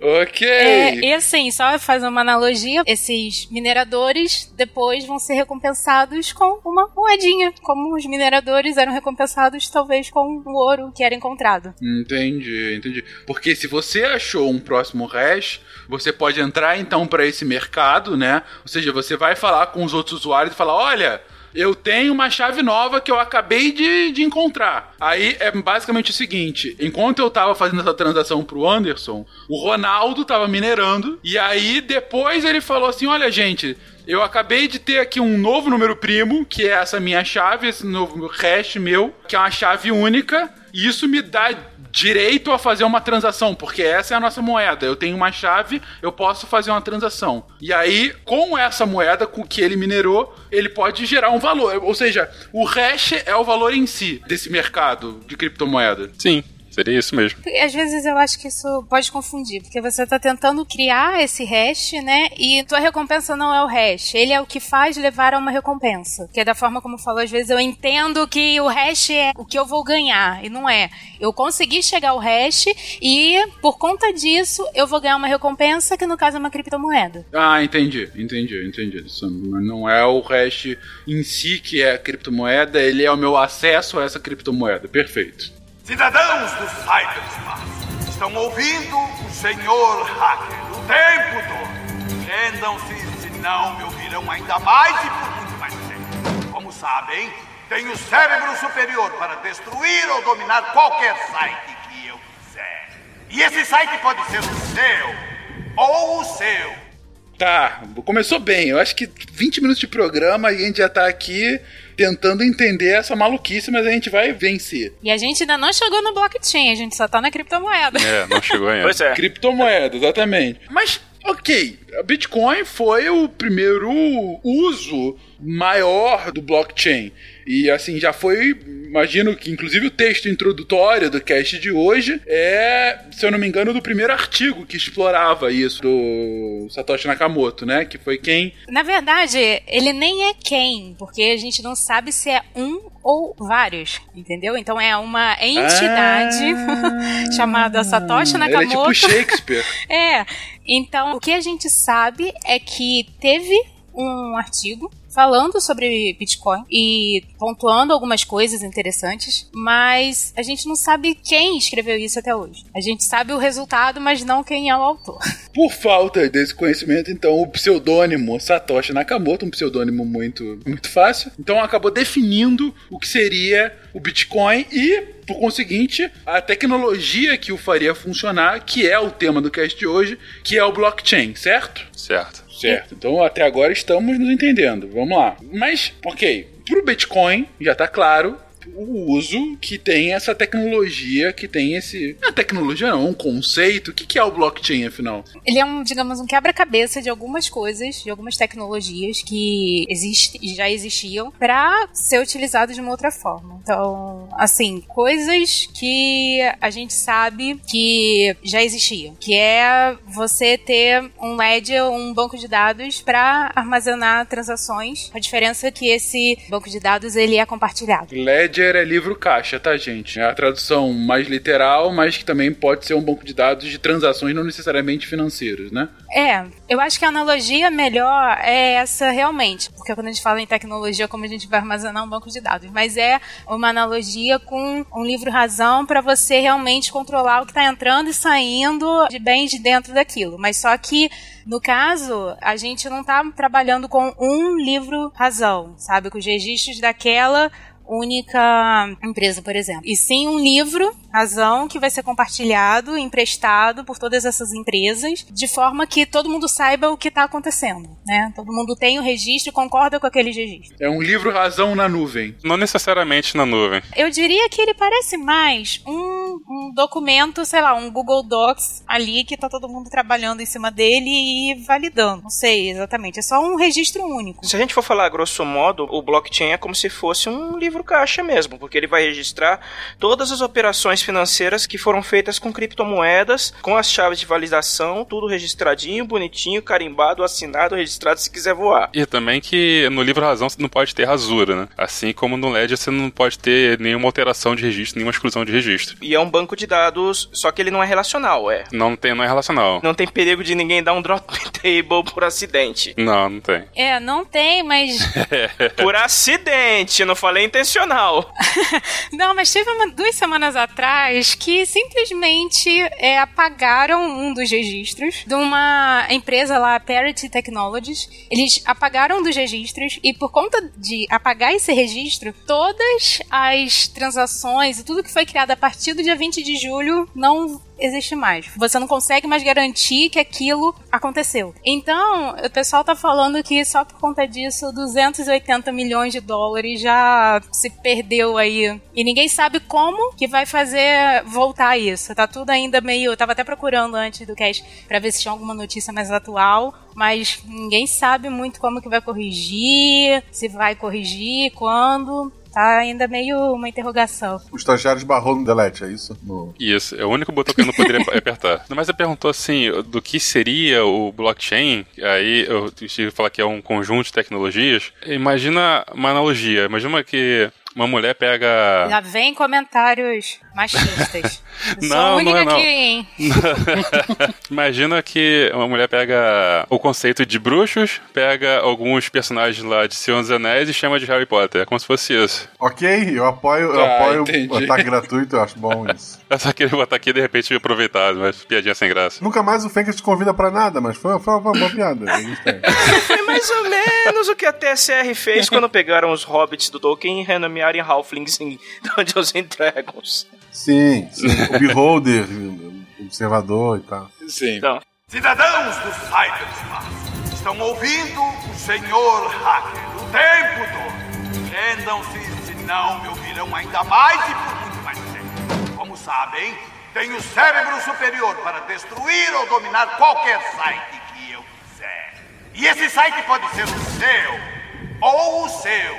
Ok. É, e assim, só fazer uma analogia, esses mineradores depois vão ser recompensados com uma moedinha, como os mineradores eram recompensados talvez com o ouro que era encontrado. Entendi, entendi. Porque se você achou um próximo hash, você pode entrar então para esse mercado, né? Ou seja, você vai falar com os outros usuários e falar: olha. Eu tenho uma chave nova que eu acabei de, de encontrar. Aí é basicamente o seguinte: enquanto eu tava fazendo essa transação pro Anderson, o Ronaldo tava minerando. E aí depois ele falou assim: olha, gente, eu acabei de ter aqui um novo número primo, que é essa minha chave, esse novo hash meu, que é uma chave única. E isso me dá direito a fazer uma transação, porque essa é a nossa moeda. Eu tenho uma chave, eu posso fazer uma transação. E aí, com essa moeda com que ele minerou, ele pode gerar um valor. Ou seja, o hash é o valor em si desse mercado de criptomoeda. Sim, seria isso mesmo. E às vezes eu acho que isso pode confundir, porque você tá tentando criar esse hash, né? E tua recompensa não é o hash, ele é o que faz levar a uma recompensa. Que é da forma como falou, às vezes eu entendo que o hash é o que eu vou ganhar, e não é. Eu consegui chegar ao hash e por conta disso eu vou ganhar uma recompensa, que no caso é uma criptomoeda. Ah, entendi, entendi, entendi. Isso não é o hash em si que é a criptomoeda, ele é o meu acesso a essa criptomoeda. Perfeito. Cidadãos do Cyberspace, estão ouvindo o senhor hacker o tempo todo. Prendam-se, senão me ouvirão ainda mais e por muito mais tempo. Como sabem, tenho cérebro superior para destruir ou dominar qualquer site que eu quiser. E esse site pode ser o seu ou o seu. Tá, começou bem. Eu acho que 20 minutos de programa e a gente já tá aqui tentando entender essa maluquice, mas a gente vai vencer. E a gente ainda não chegou no blockchain, a gente só tá na criptomoeda. É, não chegou ainda. Pois é. Criptomoeda, exatamente. Mas, ok, a Bitcoin foi o primeiro uso maior do blockchain. E assim, já foi, imagino que inclusive o texto introdutório do cast de hoje é, se eu não me engano, do primeiro artigo que explorava isso do Satoshi Nakamoto, né? Que foi quem Na verdade, ele nem é quem, porque a gente não sabe se é um ou vários, entendeu? Então é uma entidade chamada Satoshi Ele é Nakamoto. tipo Shakespeare. É. Então, o que a gente sabe é que teve um artigo falando sobre Bitcoin e pontuando algumas coisas interessantes, mas a gente não sabe quem escreveu isso até hoje. A gente sabe o resultado, mas não quem é o autor. Por falta desse conhecimento, então, o pseudônimo Satoshi Nakamoto, um pseudônimo muito, muito fácil, então acabou definindo o que seria o Bitcoin e, por conseguinte, a tecnologia que o faria funcionar, que é o tema do cast de hoje, que é o blockchain, certo? Certo. Certo. Então até agora estamos nos entendendo. Vamos lá. Mas, ok, pro Bitcoin já tá claro o uso que tem essa tecnologia, que tem esse. Não é tecnologia, não, um conceito. O que que é o blockchain, afinal? Ele é um, digamos, um quebra-cabeça de algumas coisas, de algumas tecnologias que existe, já existiam para ser utilizados de uma outra forma. Então, assim, coisas que a gente sabe que já existiam, que é você ter um ledger, um banco de dados para armazenar transações. A diferença é que esse banco de dados ele é compartilhado. Ledger é livro caixa, tá, gente? É a tradução mais literal, mas que também pode ser um banco de dados de transações não necessariamente financeiras, né? É, eu acho que a analogia melhor é essa realmente, porque quando a gente fala em tecnologia, como a gente vai armazenar um banco de dados, mas é uma analogia com um livro razão para você realmente controlar o que está entrando e saindo de bens de dentro daquilo. Mas só que no caso, a gente não está trabalhando com um livro razão, sabe, com os registros daquela única empresa, por exemplo. E sim um livro, razão, que vai ser compartilhado, emprestado por todas essas empresas, de forma que todo mundo saiba o que está acontecendo, né? Todo mundo tem o registro e concorda com aquele registro. É um livro razão na nuvem. Não necessariamente na nuvem. Eu diria que ele parece mais um, um documento, sei lá, um Google Docs ali que tá todo mundo trabalhando em cima dele e validando. Não sei exatamente. É só um registro único. Se a gente for falar grosso modo, o blockchain é como se fosse um livro caixa mesmo, porque ele vai registrar todas as operações financeiras que foram feitas com criptomoedas, com as chaves de validação, tudo registradinho, bonitinho, carimbado, assinado, registrado se quiser voar. E também que no livro razão você não pode ter rasura, né? Assim como no Ledger você não pode ter nenhuma alteração de registro, nenhuma exclusão de registro. E é um banco de dados, só que ele não é relacional, é. Não tem, não é relacional. Não tem perigo de ninguém dar um drop table por acidente. Não, não tem. É, não tem, mas. Por acidente, não falei intencional. não, mas teve uma, duas semanas atrás que simplesmente é, apagaram um dos registros de uma empresa lá, Parity Technologies. Eles apagaram um dos registros e por conta de apagar esse registro, todas as transações e tudo que foi criado a partir do dia 20 de julho não existe mais. Você não consegue mais garantir que aquilo aconteceu. Então, o pessoal tá falando que só por conta disso, 280 milhões de dólares já se perdeu aí. E ninguém sabe como que vai fazer voltar isso. Tá tudo ainda meio. Eu tava até procurando antes do cast para ver se tinha alguma notícia mais atual. Mas ninguém sabe muito como que vai corrigir, se vai corrigir, quando tá ainda meio uma interrogação. O estagiário esbarrou no delete, é isso? No... Isso, é o único botão que eu não poderia apertar. Mas você perguntou assim, do que seria o blockchain, aí eu tive que falar que é um conjunto de tecnologias. Imagina uma analogia, imagina que uma mulher pega. Já vem comentários machistas. não, Sou a única não é, não. aqui, hein? Imagina que uma mulher pega o conceito de bruxos, pega alguns personagens lá de Senhor dos Anéis e chama de Harry Potter. É como se fosse isso. Ok, eu apoio, eu Ah, apoio entendi. o ataque gratuito, eu acho bom isso. Eu só queria botar aqui e de repente aproveitar, mas piadinha sem graça. Nunca mais o Fencas te convida pra nada, mas foi, foi uma boa piada. Foi mais ou menos o que a TSR fez quando pegaram os hobbits do Tolkien e renomearam em Halflings em Dungeons and Dragons. Sim, sim. O Beholder, o Observador e tal. Sim. Então, Cidadãos do Cyberspace, estão ouvindo o senhor Hacker o tempo todo. Rendam-se, senão me ouvirão ainda mais e por muito. Como sabem, tenho cérebro superior para destruir ou dominar qualquer site que eu quiser. E esse site pode ser o seu ou o seu.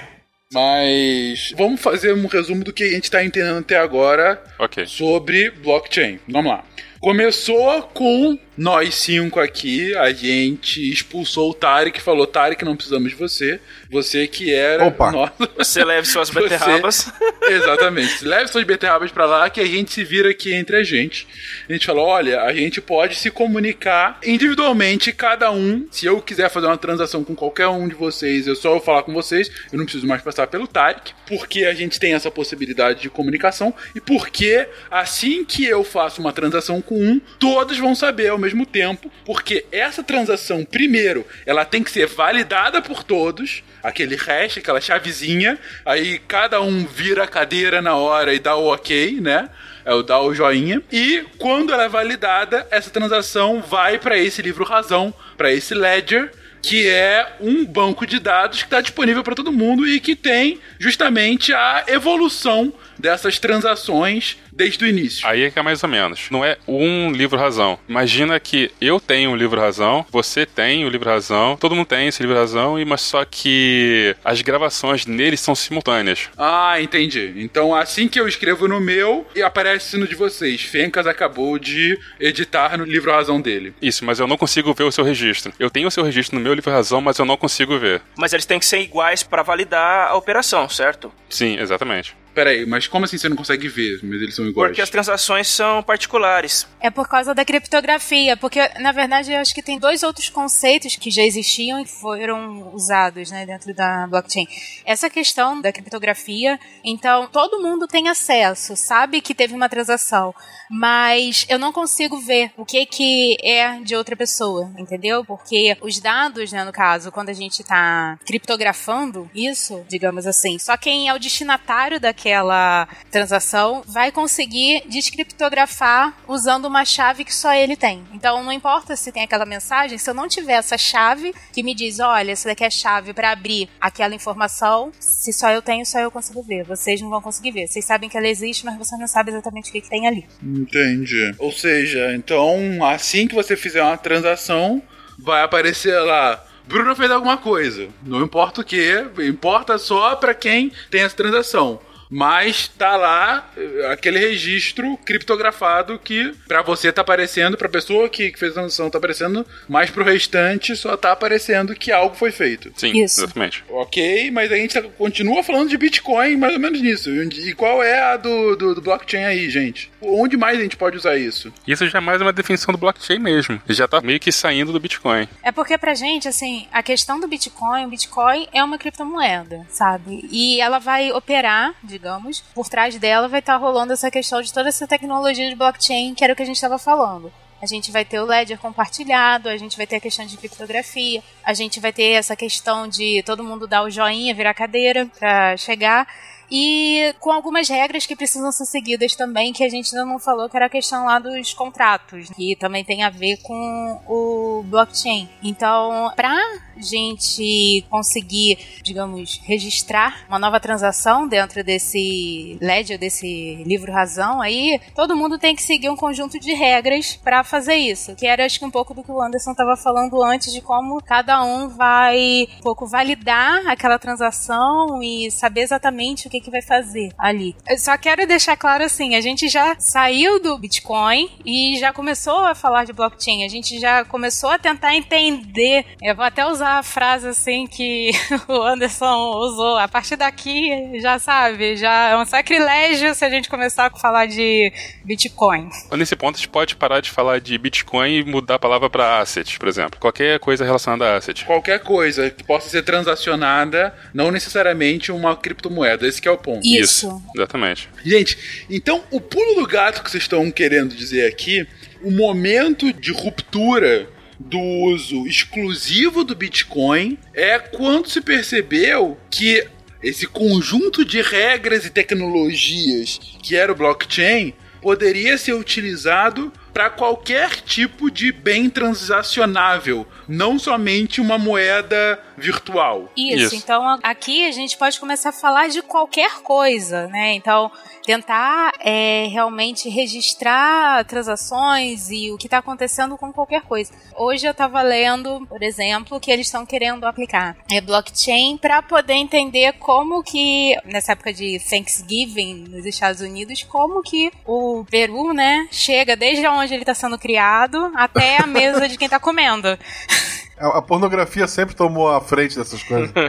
Mas vamos fazer um resumo do que a gente está entendendo até agora Ok. sobre blockchain. Vamos lá. Começou com nós cinco aqui, a gente expulsou o Tarek, falou: Tarek, não precisamos de você. Você que era. Opa. nosso- você leve suas Você- beterrabas. Exatamente. Leve suas beterrabas pra lá que a gente se vira aqui entre a gente. A gente falou: olha, a gente pode se comunicar individualmente, cada um. Se eu quiser fazer uma transação com qualquer um de vocês, eu só vou falar com vocês. Eu não preciso mais passar pelo Tarek, porque a gente tem essa possibilidade de comunicação e porque assim que eu faço uma transação com um, todos vão saber ao mesmo tempo, porque essa transação, primeiro, ela tem que ser validada por todos, aquele hash, aquela chavezinha, aí cada um vira a cadeira na hora e dá o ok, né? É o dá o joinha. E quando ela é validada, essa transação vai para esse livro razão, para esse ledger, que é um banco de dados que está disponível para todo mundo e que tem justamente a evolução dessas transações desde o início. Aí é que é mais ou menos. Não é um livro razão. Imagina que eu tenho um livro razão, você tem o livro razão, todo mundo tem esse livro razão, e mas só que as gravações nele são simultâneas. Ah, entendi. Então, assim que eu escrevo no meu, e aparece no de vocês. Fencas acabou de editar no livro razão dele. Isso, mas eu não consigo ver o seu registro. Eu tenho o seu registro no meu livro razão, mas eu não consigo ver. Mas eles têm que ser iguais para validar a operação, certo? Sim, exatamente. Peraí, mas como assim você não consegue ver? Mas eles são iguais. Porque as transações são particulares. É por causa da criptografia, porque na verdade eu acho que tem dois outros conceitos que já existiam e foram usados né, dentro da blockchain. Essa questão da criptografia, então todo mundo tem acesso, sabe que teve uma transação, mas eu não consigo ver o que que é de outra pessoa, entendeu? Porque os dados, né, no caso, quando a gente está criptografando isso, digamos assim, só quem é o destinatário daquela aquela transação vai conseguir descriptografar usando uma chave que só ele tem. Então não importa se tem aquela mensagem, se eu não tiver essa chave que me diz, olha, essa daqui é a chave para abrir aquela informação, se só eu tenho, só eu consigo ver. Vocês não vão conseguir ver. Vocês sabem que ela existe, mas você não sabe exatamente o que, que tem ali. Entendi. Ou seja, então assim que você fizer uma transação, vai aparecer lá. Bruno fez alguma coisa. Não importa o que, importa só para quem tem essa transação. Mas tá lá eh, aquele registro criptografado que pra você tá aparecendo, pra pessoa que, que fez a transação tá aparecendo, mas pro restante só tá aparecendo que algo foi feito. Sim, Isso. exatamente. Ok, mas a gente tá- continua falando de Bitcoin mais ou menos nisso. E qual é a do, do, do blockchain aí, gente? Onde mais a gente pode usar isso? Isso já é mais uma definição do blockchain mesmo. Já tá meio que saindo do Bitcoin. É porque pra gente, assim, a questão do Bitcoin, o Bitcoin é uma criptomoeda, sabe? E ela vai operar, digamos, por trás dela vai estar rolando essa questão de toda essa tecnologia de blockchain, que era o que a gente estava falando. A gente vai ter o ledger compartilhado, a gente vai ter a questão de criptografia, a gente vai ter essa questão de todo mundo dar o joinha, virar cadeira pra chegar. E com algumas regras que precisam ser seguidas também, que a gente ainda não falou, que era a questão lá dos contratos, que também tem a ver com o blockchain. Então, pra gente conseguir, digamos, registrar uma nova transação dentro desse ledger, desse livro razão aí, todo mundo tem que seguir um conjunto de regras para fazer isso. Que era acho que um pouco do que o Anderson estava falando antes de como cada um vai um pouco validar aquela transação e saber exatamente o que, que vai fazer ali. Eu só quero deixar claro assim, a gente já saiu do Bitcoin e já começou a falar de blockchain. A gente já começou a tentar entender. Eu vou até usar a frase assim que o Anderson usou. A partir daqui, já sabe, já é um sacrilégio se a gente começar a falar de Bitcoin. Nesse ponto, a gente pode parar de falar de Bitcoin e mudar a palavra para asset, por exemplo. Qualquer coisa relacionada a asset. Qualquer coisa que possa ser transacionada, não necessariamente uma criptomoeda. Esse que é o ponto. Isso. Exatamente. Gente, então o pulo do gato que vocês estão querendo dizer aqui, o momento de ruptura do uso exclusivo do Bitcoin é quando se percebeu que esse conjunto de regras e tecnologias que era o blockchain poderia ser utilizado para qualquer tipo de bem transacionável, não somente uma moeda virtual. Isso, Isso. então aqui a gente pode começar a falar de qualquer coisa, né? Então, tentar é, realmente registrar transações e o que está acontecendo com qualquer coisa. Hoje eu estava lendo, por exemplo, que eles estão querendo aplicar é, blockchain para poder entender como que, nessa época de Thanksgiving nos Estados Unidos, como que o Peru, né, chega desde onde ele está sendo criado até a mesa de quem está comendo. A, a pornografia sempre tomou a frente dessas coisas.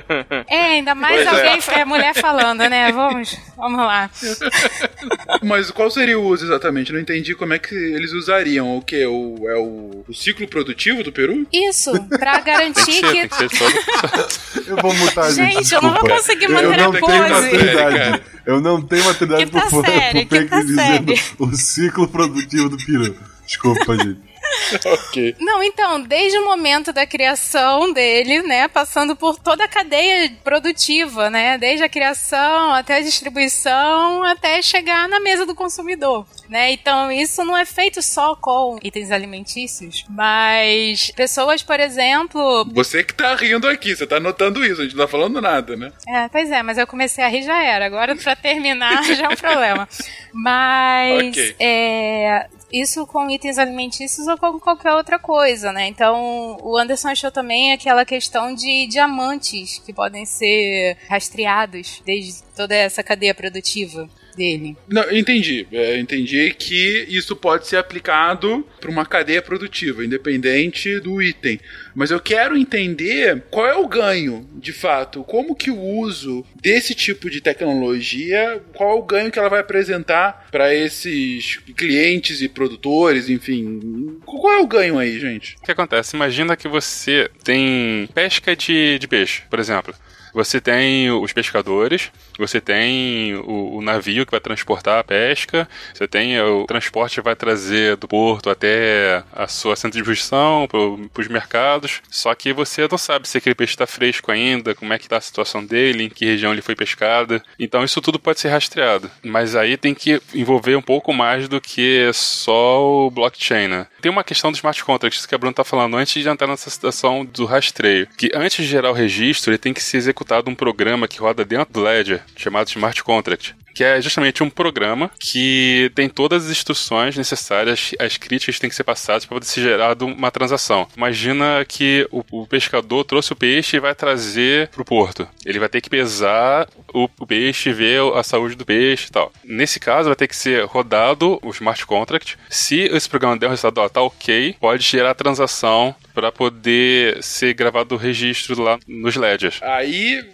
É, ainda mais Pois é. alguém, é. mulher falando, né? Vamos, vamos lá. Mas qual seria o uso exatamente? Não entendi como é que eles usariam. O que? O, é o, o ciclo produtivo do Peru? Isso, pra Tem que garantir ser, que. que ser só. Eu vou mutar, gente. Gente, eu não vou desculpa. conseguir Eu manter não a tenho pose. Eu não tenho maturidade Quinta por, por, série, por ter que dizer série. o ciclo produtivo do peru. Desculpa, gente. ok. Não, então, desde o momento da criação dele, né, passando por toda a cadeia produtiva, né, desde a criação até a distribuição, até chegar na mesa do consumidor, né? Então, isso não é feito só com itens alimentícios, mas pessoas, por exemplo, Você que tá rindo aqui, você tá notando isso, a gente não tá falando nada, né? É, pois é, mas eu comecei a rir já era. Agora, pra terminar, já é um problema. Mas Ok. é, isso com itens alimentícios ou com qualquer outra coisa, né? Então, o Anderson achou também aquela questão de diamantes que podem ser rastreados desde toda essa cadeia produtiva dele. Não, entendi. É, eu entendi que isso pode ser aplicado para uma cadeia produtiva, independente do item. Mas eu quero entender qual é o ganho, de fato. Como que o uso desse tipo de tecnologia, qual é o ganho que ela vai apresentar para esses clientes e produtores, enfim. Qual é o ganho aí, gente? O que acontece? Imagina que você tem pesca de, de peixe, por exemplo. Você tem os pescadores, você tem o, o navio que vai transportar a pesca, você tem o transporte que vai trazer do porto até a sua centro de distribuição, para os mercados. Só que você não sabe se aquele peixe está fresco ainda, como é que está a situação dele, em que região ele foi pescado. Então isso tudo pode ser rastreado. Mas aí tem que envolver um pouco mais do que só o blockchain, né? Tem uma questão dos smart contracts que a Bruno está falando antes de entrar nessa situação do rastreio. Que antes de gerar o registro, ele tem que ser executado um programa que roda dentro do Ledger, chamado Smart Contract que é justamente um programa que tem todas as instruções necessárias, as críticas têm que ser passadas para poder ser gerado uma transação. Imagina que o, o pescador trouxe o peixe e vai trazer para o porto. Ele vai ter que pesar o, o peixe, ver a saúde do peixe e tal. Nesse caso, vai ter que ser rodado o smart contract. Se esse programa der um resultado, ó, tá ok, pode gerar a transação para poder ser gravado o registro lá nos ledgers. Aí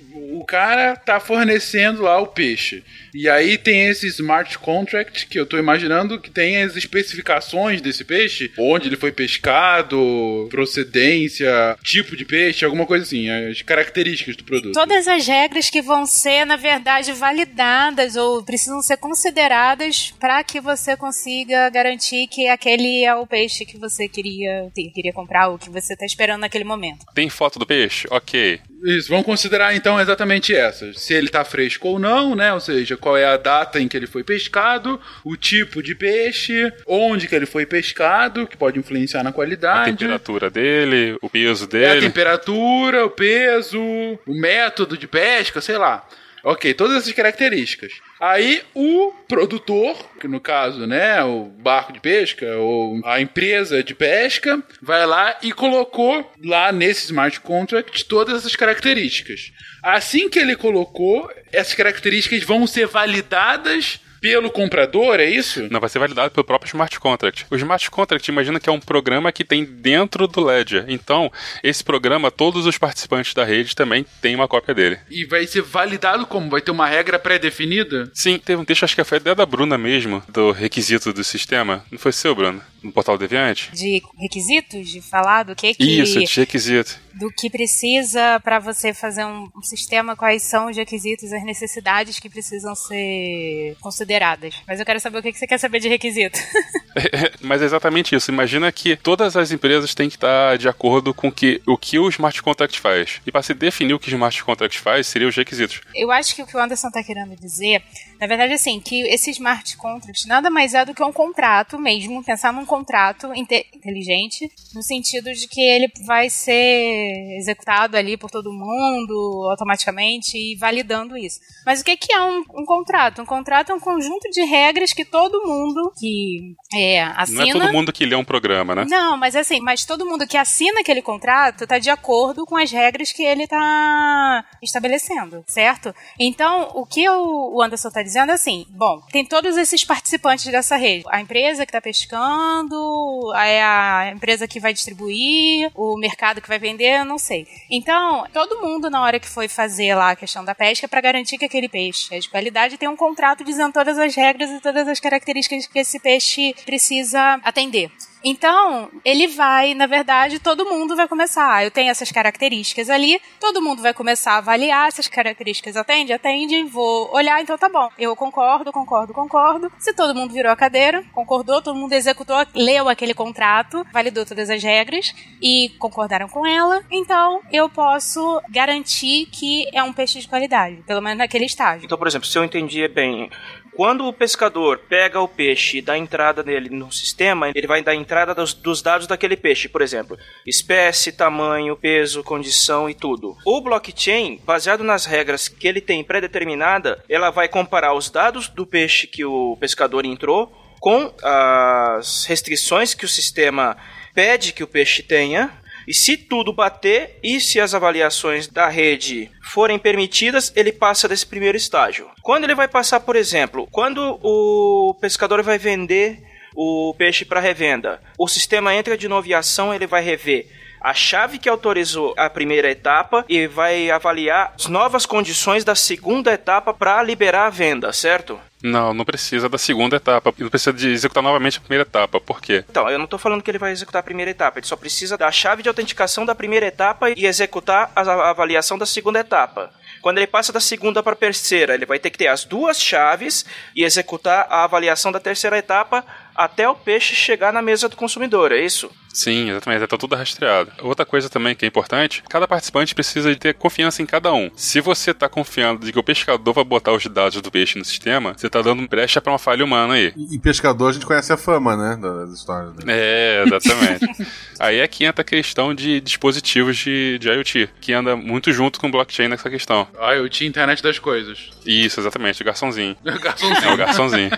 o cara tá fornecendo lá o peixe. E aí tem esse smart contract que eu tô imaginando que tem as especificações desse peixe, onde ele foi pescado, procedência, tipo de peixe, alguma coisa assim, as características do produto. Todas as regras que vão ser, na verdade, validadas ou precisam ser consideradas para que você consiga garantir que aquele é o peixe que você queria ter, queria comprar ou que você tá esperando naquele momento. Tem foto do peixe? Ok. Isso, vamos considerar então exatamente essas. Se ele tá fresco ou não, né? Ou seja, qual é a data em que ele foi pescado, o tipo de peixe, onde que ele foi pescado, que pode influenciar na qualidade. A temperatura dele, o peso É a dele. temperatura, o peso, o método de pesca, sei lá. Ok, todas essas características. Aí o produtor, que no caso, né, o barco de pesca ou a empresa de pesca, vai lá e colocou lá nesse smart contract todas essas características. Assim que ele colocou, essas características vão ser validadas pelo comprador, é isso? Não, vai ser validado pelo próprio smart contract. O smart contract, imagina que é um programa que tem dentro do Ledger. Então, esse programa, todos os participantes da rede também têm uma cópia dele. E vai ser validado como? Vai ter uma regra pré-definida? Sim, teve um texto, acho que foi até da Bruna mesmo, do requisito do sistema. Não foi seu, Bruno? No portal Deviante? De requisitos, de falar do que que Isso, de requisito. Do que precisa para você fazer um, um sistema, quais são os requisitos, as necessidades que precisam ser consideradas. Mas eu quero saber o que que você quer saber de requisito. Mas é exatamente isso. Imagina que todas as empresas têm que estar de acordo com que, o que o smart contract faz. E para se definir o que o smart contract faz, seriam os requisitos. Eu acho que o que o Anderson tá querendo dizer, na verdade, assim, que esse smart contract nada mais é do que um contrato mesmo, pensar num contrato inte- inteligente, no sentido de que ele vai ser executado ali por todo mundo automaticamente e validando isso. Mas o que é um, um contrato? Um contrato é um conjunto de regras que todo mundo que é, assina... Não é todo mundo que lê um programa, né? Não, mas assim, mas todo mundo que assina aquele contrato tá de acordo com as regras que ele tá estabelecendo, certo? Então, o que o Anderson tá dizendo é assim, bom, tem todos esses participantes dessa rede. A empresa que tá pescando, é a empresa que vai distribuir, o mercado que vai vender, eu não sei. Então, todo mundo na hora que foi fazer lá a questão da pesca para garantir que aquele peixe é de qualidade, tem um contrato dizendo todas as regras e todas as características que esse peixe precisa atender. Então, ele vai, na verdade, todo mundo vai começar. Eu tenho essas características ali, todo mundo vai começar a avaliar essas características. Atende? Atende. Vou olhar, então tá bom. Eu concordo, concordo, concordo. Se todo mundo virou a cadeira, concordou, todo mundo executou, leu aquele contrato, validou todas as regras e concordaram com ela, então eu posso garantir que é um peixe de qualidade, pelo menos naquele estágio. Então, por exemplo, se eu entendi bem, quando o pescador pega o peixe e dá entrada nele no sistema, ele vai dar entrada dos, dos dados daquele peixe, por exemplo, espécie, tamanho, peso, condição e tudo. O blockchain, baseado nas regras que ele tem pré-determinada, ela vai comparar os dados do peixe que o pescador entrou com as restrições que o sistema pede que o peixe tenha e se tudo bater e se as avaliações da rede forem permitidas, ele passa desse primeiro estágio. Quando ele vai passar, por exemplo, quando o pescador vai vender o peixe para revenda, o sistema entra de novo em ação, ele vai rever a chave que autorizou a primeira etapa e vai avaliar as novas condições da segunda etapa para liberar a venda, certo? Não, não precisa da segunda etapa. Não precisa de executar novamente a primeira etapa. Por quê? Então, eu não tô falando que ele vai executar a primeira etapa, ele só precisa da chave de autenticação da primeira etapa e executar a avaliação da segunda etapa. Quando ele passa da segunda para a terceira, ele vai ter que ter as duas chaves e executar a avaliação da terceira etapa até o peixe chegar na mesa do consumidor, é isso? Sim, exatamente, tá tudo rastreado. Outra coisa também que é importante, cada participante precisa de ter confiança em cada um. Se você tá confiando de que o pescador vai botar os dados do peixe no sistema, você tá dando brecha para uma falha humana aí. E, e pescador a gente conhece a fama, né? Das histórias dele. É, exatamente. aí é que entra a questão de dispositivos de, de IoT, que anda muito junto com o blockchain nessa questão. IoT, internet das coisas. Isso, exatamente, o garçomzinho. Garçomzinho. É o garçomzinho.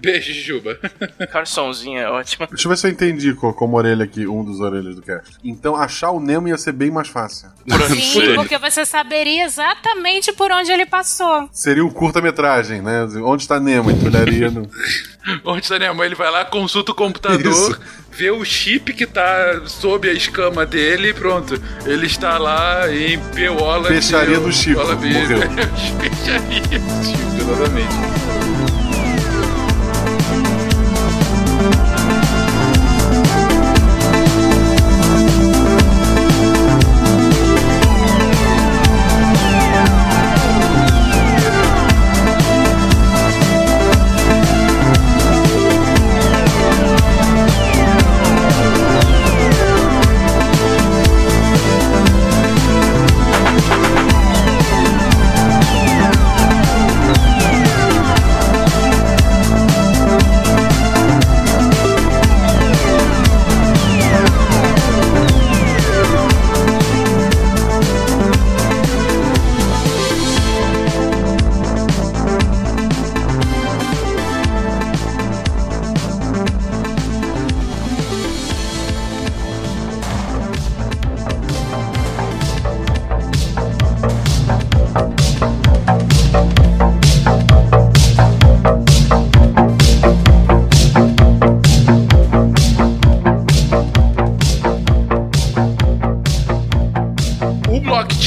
Beijo, Juba. Garçomzinho é ótimo. Deixa eu ver se eu entendi co- como orelha aqui, um dos orelhas do cast. Então achar o Nemo ia ser bem mais fácil. Sim, porque você saberia exatamente por onde ele passou. Seria um curta-metragem, né? Onde está Nemo? Gente olharia no. Onde está mãe? Ele vai lá, consulta o computador, Isso. vê o chip que tá sob a escama dele e pronto. Ele está lá em Peola. Peixaria do Chico, Peola Bill. morreu. Peixaria do Chico, exatamente.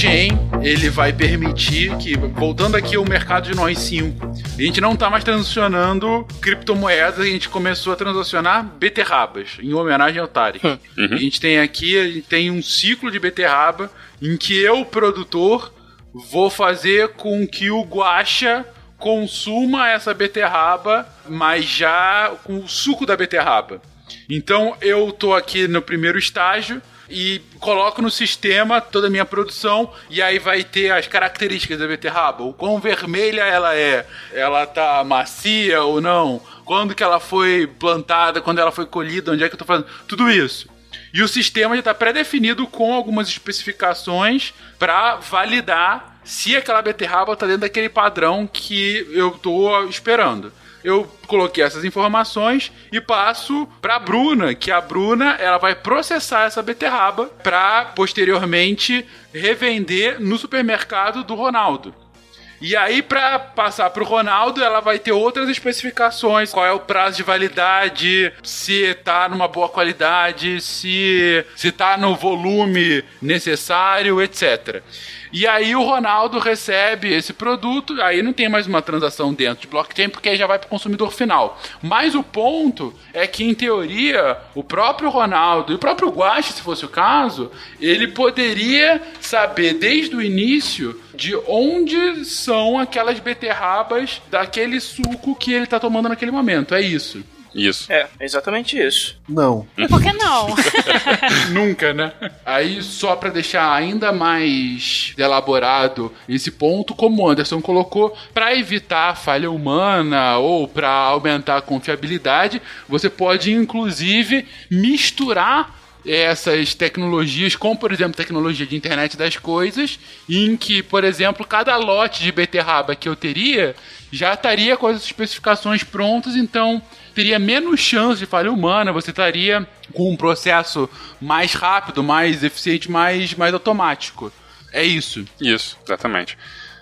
Blockchain, ele vai permitir que, voltando aqui ao mercado de nós 5, a gente não tá mais transacionando criptomoedas, a gente começou a transacionar beterrabas, em homenagem ao Tarek. A gente tem aqui, a gente tem um ciclo de beterraba em que eu, produtor, vou fazer com que o guacha consuma essa beterraba, mas já com o suco da beterraba. Então eu tô aqui no primeiro estágio e coloco no sistema toda a minha produção e aí vai ter as características da beterraba, o quão vermelha ela é, ela tá macia ou não, quando que ela foi plantada, quando ela foi colhida, onde é que eu tô fazendo, tudo isso. E o sistema já está pré-definido com algumas especificações para validar se aquela beterraba está dentro daquele padrão que eu estou esperando. Eu coloquei essas informações e passo para a Bruna, que a Bruna ela vai processar essa beterraba para posteriormente revender no supermercado do Ronaldo. E aí, para passar pro Ronaldo, ela vai ter outras especificações. Qual é o prazo de validade, se tá numa boa qualidade, se, se tá no volume necessário, etc. E aí o Ronaldo recebe esse produto, aí não tem mais uma transação dentro de blockchain, porque aí já vai para o consumidor final. Mas o ponto é que, em teoria, o próprio Ronaldo e o próprio Guache, se fosse o caso, ele poderia saber desde o início de onde são aquelas beterrabas daquele suco que ele está tomando naquele momento. É isso. Isso. É, exatamente isso. Não. Por que não? Nunca, né? Aí, só pra deixar ainda mais elaborado esse ponto, como o Anderson colocou, para evitar a falha humana ou para aumentar a confiabilidade, você pode inclusive misturar essas tecnologias, como por exemplo tecnologia de internet das coisas, em que, por exemplo, cada lote de beterraba que eu teria já estaria com as especificações prontas, então teria menos chance de falha humana, você estaria com um processo mais rápido, mais eficiente, mais, mais automático. É isso. Isso, exatamente.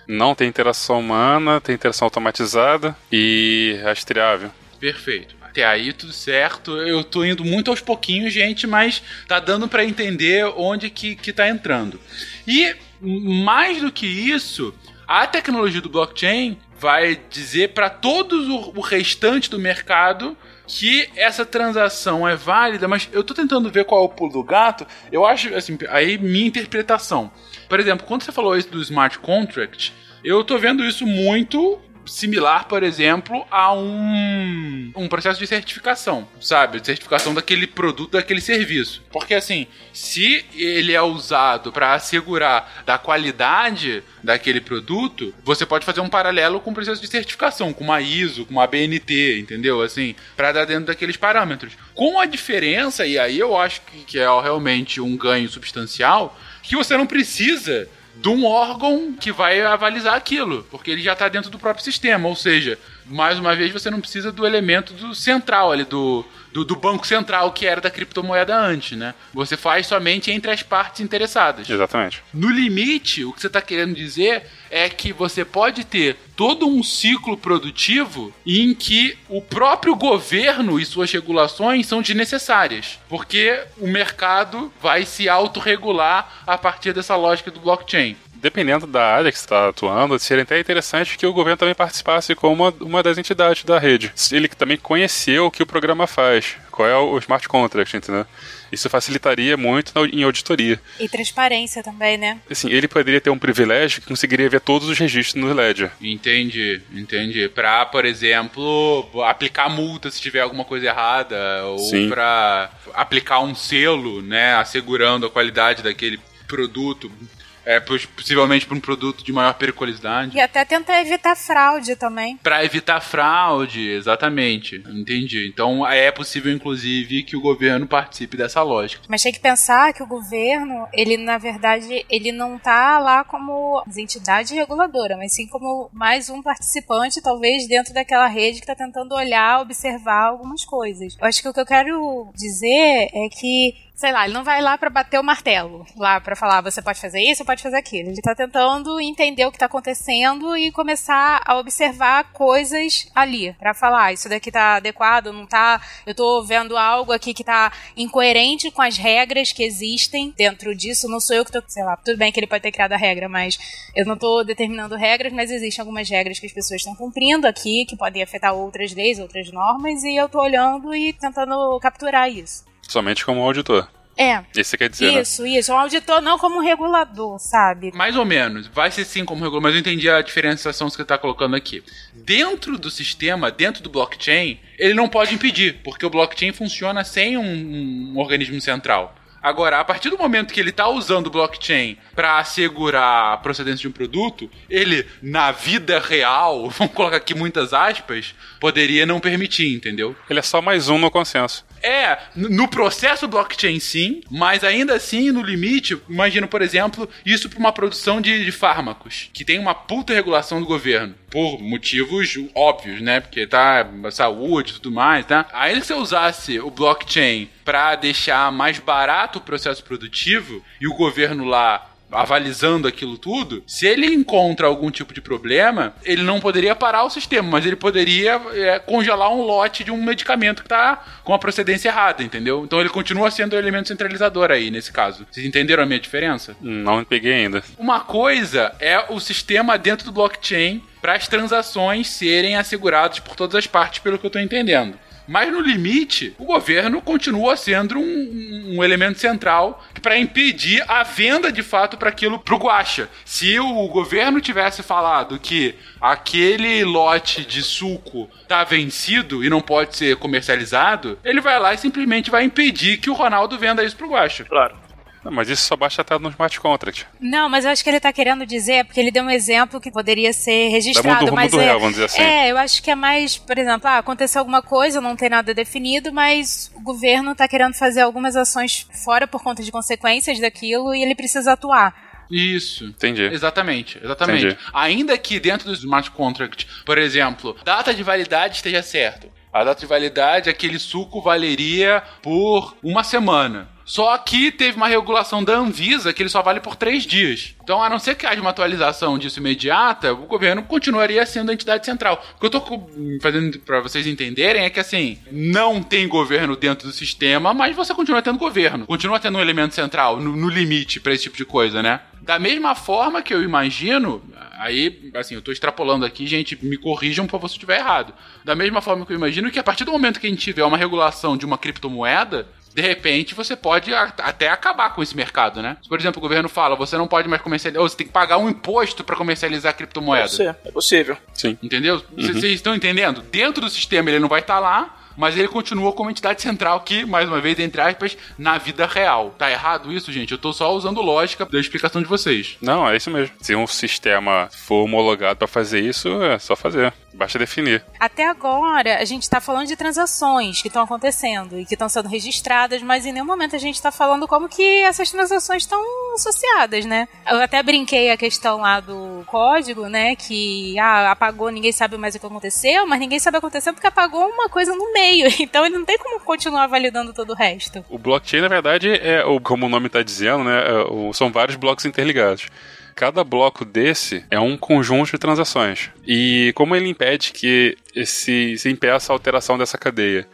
Não tem interação humana, tem interação automatizada e rastreável. Perfeito. Até aí tudo certo. Eu tô indo muito aos pouquinhos, gente, mas tá dando para entender onde que, que tá entrando. E mais do que isso, A tecnologia do blockchain vai dizer para todos o, o restante do mercado que essa transação é válida, mas eu tô tentando ver qual é o pulo do gato. Eu acho, assim, aí minha interpretação. Por exemplo, quando você falou isso do smart contract, eu tô vendo isso muito similar, por exemplo, a um, um processo de certificação, sabe? Certificação daquele produto, daquele serviço. Porque assim, se ele é usado para assegurar da qualidade daquele produto, você pode fazer um paralelo com o processo de certificação, com uma ISO, com uma BNT, entendeu? Assim, para dar dentro daqueles parâmetros. Com a diferença, e aí eu acho que é realmente um ganho substancial, que você não precisa de um órgão que vai avalizar aquilo, porque ele já está dentro do próprio sistema. Ou seja, mais uma vez, você não precisa do elemento do central ali, do, do, do, banco central que era da criptomoeda antes, né? Você faz somente entre as partes interessadas. Exatamente. No limite, o que você está querendo dizer é que você pode ter todo um ciclo produtivo em que o próprio governo e suas regulações são desnecessárias, porque o mercado vai se autorregular a partir dessa lógica do blockchain dependendo da área que você está atuando, seria até interessante que o governo também participasse como uma, uma das entidades da rede. Ele também conheceu o que o programa faz, qual é o smart contract, entendeu? Isso facilitaria muito em auditoria. E transparência também, né? Assim, ele poderia ter um privilégio que conseguiria ver todos os registros no Ledger. Entendi, entendi. Pra, por exemplo, aplicar multa se tiver alguma coisa errada, ou Sim. pra aplicar um selo, né, assegurando a qualidade daquele produto é, possivelmente para um produto de maior periculosidade. E até tentar evitar fraude também. Para evitar fraude, exatamente. Entendi. Então é possível, inclusive, que o governo participe dessa lógica. Mas tem que pensar que o governo, ele na verdade, ele não tá lá como entidade reguladora, mas sim como mais um participante, talvez, dentro daquela rede que está tentando olhar, observar algumas coisas. Eu acho que o que eu quero dizer é que sei lá, ele não vai lá para bater o martelo, lá para falar você pode fazer isso, pode fazer aquilo. Ele tá tentando entender o que tá acontecendo e começar a observar coisas ali, para falar, ah, isso daqui tá adequado, não tá, eu tô vendo algo aqui que tá incoerente com as regras que existem dentro disso, não sou eu que tô, sei lá, tudo bem que ele pode ter criado a regra, mas eu não tô determinando regras, mas existem algumas regras que as pessoas estão cumprindo aqui, que podem afetar outras leis, outras normas, e eu tô olhando e tentando capturar isso. Somente como auditor. É. Isso quer dizer, né? Isso, né? isso. Um auditor não como um regulador, sabe? Mais ou menos. Vai ser sim como regulador, mas eu entendi a diferenciação que você está colocando aqui. Dentro do sistema, dentro do blockchain, ele não pode impedir, porque o blockchain funciona sem um, um organismo central. Agora, a partir do momento que ele está usando o blockchain para assegurar a procedência de um produto, ele, na vida real, vamos colocar aqui muitas aspas, poderia não permitir, entendeu? Ele é só mais um no consenso. É, no processo blockchain sim, mas ainda assim, no limite, imagino, por exemplo, isso para uma produção de, de, fármacos, que tem uma puta regulação do governo, por motivos óbvios, né? Porque tá saúde e tudo mais, tá? Ainda que você usasse o blockchain para deixar mais barato o processo produtivo e o governo lá avalizando aquilo tudo, se ele encontra algum tipo de problema, ele não poderia parar o sistema, mas ele poderia é, congelar um lote de um medicamento que está com a procedência errada, entendeu? Então ele continua sendo o elemento centralizador aí, nesse caso. Vocês entenderam a minha diferença? Não peguei ainda. Uma coisa é o sistema dentro do blockchain para as transações serem asseguradas por todas as partes, pelo que eu estou entendendo. Mas no limite, o governo continua sendo um, um elemento central para impedir a venda de fato para aquilo pro Guacha. Se o governo tivesse falado que aquele lote de suco tá vencido e não pode ser comercializado, ele vai lá e simplesmente vai impedir que o Ronaldo venda isso pro Guacha. Claro. Não, mas isso só basta estar no smart contract. Não, mas eu acho que ele está querendo dizer, porque ele deu um exemplo que poderia ser registrado. mundo, mas mundo é, real, vamos dizer assim. É, eu acho que é mais, por exemplo, ah, aconteceu alguma coisa, não tem nada definido, mas o governo está querendo fazer algumas ações fora por conta de consequências daquilo e ele precisa atuar. Isso. Entendi. Exatamente, exatamente. Entendi. Ainda que dentro do smart contract, por exemplo, data de validade esteja certo. A data de validade, aquele suco valeria por uma semana. Só que teve uma regulação da Anvisa que ele só vale por três dias. Então, a não ser que haja uma atualização disso imediata, o governo continuaria sendo a entidade central. O que eu tô fazendo pra vocês entenderem é que, assim, não tem governo dentro do sistema, mas você continua tendo governo. Continua tendo um elemento central, no, no limite, pra esse tipo de coisa, né? Da mesma forma que eu imagino, aí, assim, eu tô extrapolando aqui, gente, me corrijam por se eu estiver errado. Da mesma forma que eu imagino que a partir do momento que a gente tiver uma regulação de uma criptomoeda, de repente você pode até acabar com esse mercado, né? Se, por exemplo, o governo fala, você não pode mais comercializar, ou você tem que pagar um imposto para comercializar criptomoeda. Pode ser, é possível. Sim. Entendeu? Vocês vocês estão entendendo? Dentro do sistema ele não vai estar lá, mas ele continua como entidade central que, mais uma vez, entre aspas, na vida real. Tá errado isso, gente? Eu tô só usando lógica da explicação de vocês. Não, é isso mesmo. Se um sistema for homologado pra fazer isso, é só fazer. Basta definir. Até agora, a gente está falando de transações que estão acontecendo e que estão sendo registradas, mas em nenhum momento a gente está falando como que essas transações estão associadas, né? Eu até brinquei a questão lá do código, né? Que ah, apagou, ninguém sabe mais o que aconteceu, mas ninguém sabe o que aconteceu porque apagou uma coisa no meio. Então ele não tem como continuar validando todo o resto. O blockchain, na verdade, é o- como o nome está dizendo, né? é são vários blocos interligados. Cada bloco desse é um conjunto de transações. E como ele impede que esse, se impeça a alteração dessa cadeia?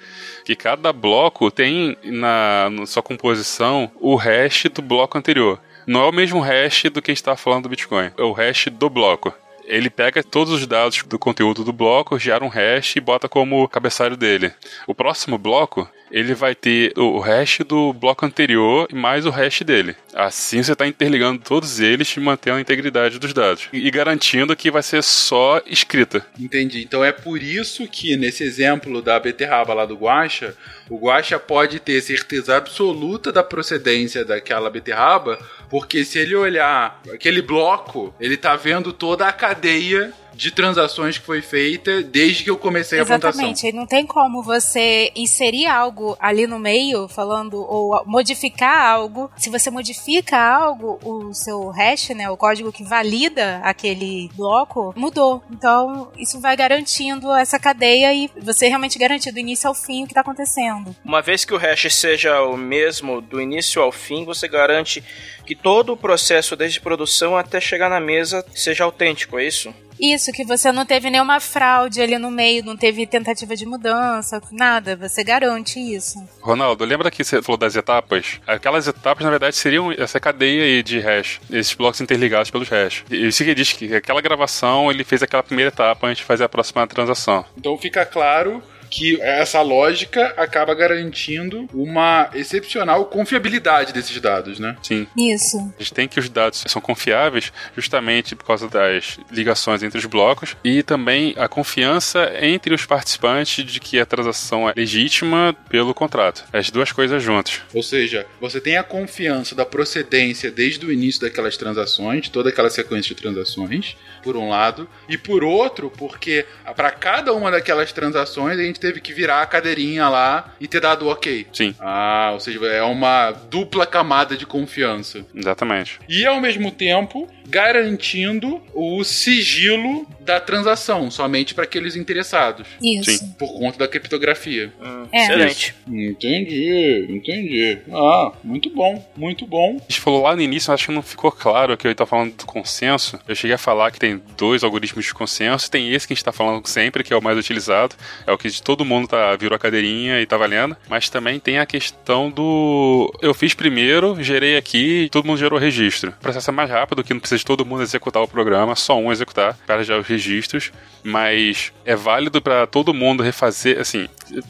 Que cada bloco tem na, na sua composição o hash do bloco anterior. Não é o mesmo hash do que está falando do Bitcoin, é o hash do bloco. Ele pega todos os dados do conteúdo do bloco, gera um hash e bota como cabeçalho dele. O próximo bloco, ele vai ter o hash do bloco anterior e mais o hash dele. Assim você está interligando todos eles e mantendo a integridade dos dados. E garantindo que vai ser só escrita. Entendi. Então é por isso que nesse exemplo da beterraba lá do Guaxa, o Guaxa pode ter certeza absoluta da procedência daquela beterraba, porque se ele olhar aquele bloco, ele tá vendo toda a cadeia de transações que foi feita desde que eu comecei a plantação. Exatamente. E não tem como você inserir algo ali no meio, falando, ou modificar algo. Se você modifica algo, o seu hash, né, o código que valida aquele bloco, mudou. Então, isso vai garantindo essa cadeia e você realmente garantir do início ao fim o que está acontecendo. Uma vez que o hash seja o mesmo do início ao fim, você garante que todo o processo desde produção até chegar na mesa seja autêntico, é isso? Isso, que você não teve nenhuma fraude ali no meio, não teve tentativa de mudança, nada. Você garante isso. Ronaldo, lembra que você falou das etapas? Aquelas etapas, na verdade, seriam essa cadeia aí de hash, esses blocos interligados pelos hash. E isso que diz que aquela gravação, ele fez aquela primeira etapa antes de fazer a próxima transação. Então fica claro que essa lógica acaba garantindo uma excepcional confiabilidade desses dados, né? Sim. Isso. A gente tem que os dados são confiáveis justamente por causa das ligações entre os blocos e também a confiança entre os participantes de que a transação é legítima pelo contrato. As duas coisas juntas. Ou seja, você tem a confiança da procedência desde o início daquelas transações, toda aquela sequência de transações, por um lado, e por outro, porque para cada uma daquelas transações a gente teve que virar a cadeirinha lá e ter dado ok. Sim. Ah, ou seja, é uma dupla camada de confiança. Exatamente. E ao mesmo tempo garantindo o sigilo da transação, somente para aqueles interessados. Isso. Sim. Por conta da criptografia. É. Excelente. Entendi, entendi. Ah, muito bom, muito bom. A gente falou lá no início, acho que não ficou claro que eu estava falando do consenso. Eu cheguei a falar que tem dois algoritmos de consenso. Tem esse que a gente está falando sempre, que é o mais utilizado. É o que de todo mundo tá, virou a cadeirinha e tá valendo. Mas também tem a questão do. Eu fiz primeiro, gerei aqui e todo mundo gerou registro. O processo é mais rápido, que não precisa de todo mundo executar o programa, só um executar para já os registros. Mas é válido para todo mundo refazer. Assim,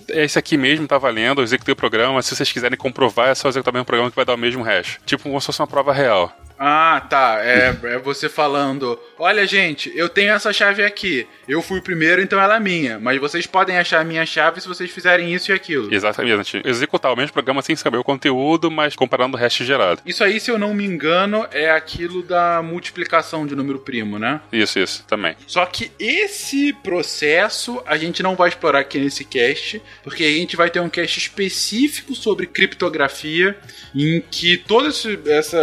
é esse aqui mesmo, tá valendo. Eu executei o programa. Se vocês quiserem comprovar, é só executar o mesmo programa que vai dar o mesmo hash. Tipo, como se fosse uma prova real. Ah, tá. É, é você falando: olha, gente, eu tenho essa chave aqui. Eu fui o primeiro, então ela é minha. Mas vocês podem achar a minha chave se vocês fizerem isso e aquilo. Exatamente. Executar o mesmo programa sem saber o conteúdo, mas comparando o hash gerado. Isso aí, se eu não me engano, é aquilo da multiplicação de número primo, né? Isso, isso, também. Só que esse processo a gente não vai explorar aqui nesse cast, porque a gente vai ter um cast específico sobre criptografia, em que toda essa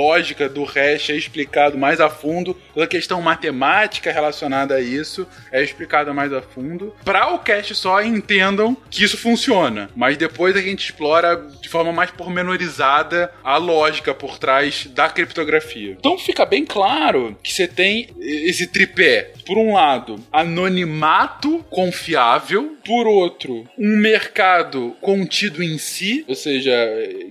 lógica do hash é explicado mais a fundo, toda a questão matemática relacionada a isso é explicada mais a fundo. Para o cache só entendam que isso funciona, mas depois a gente explora de forma mais pormenorizada a lógica por trás da criptografia. Então fica bem claro que você tem esse tripé. Por um lado, anonimato confiável, por outro, um mercado contido em si, ou seja,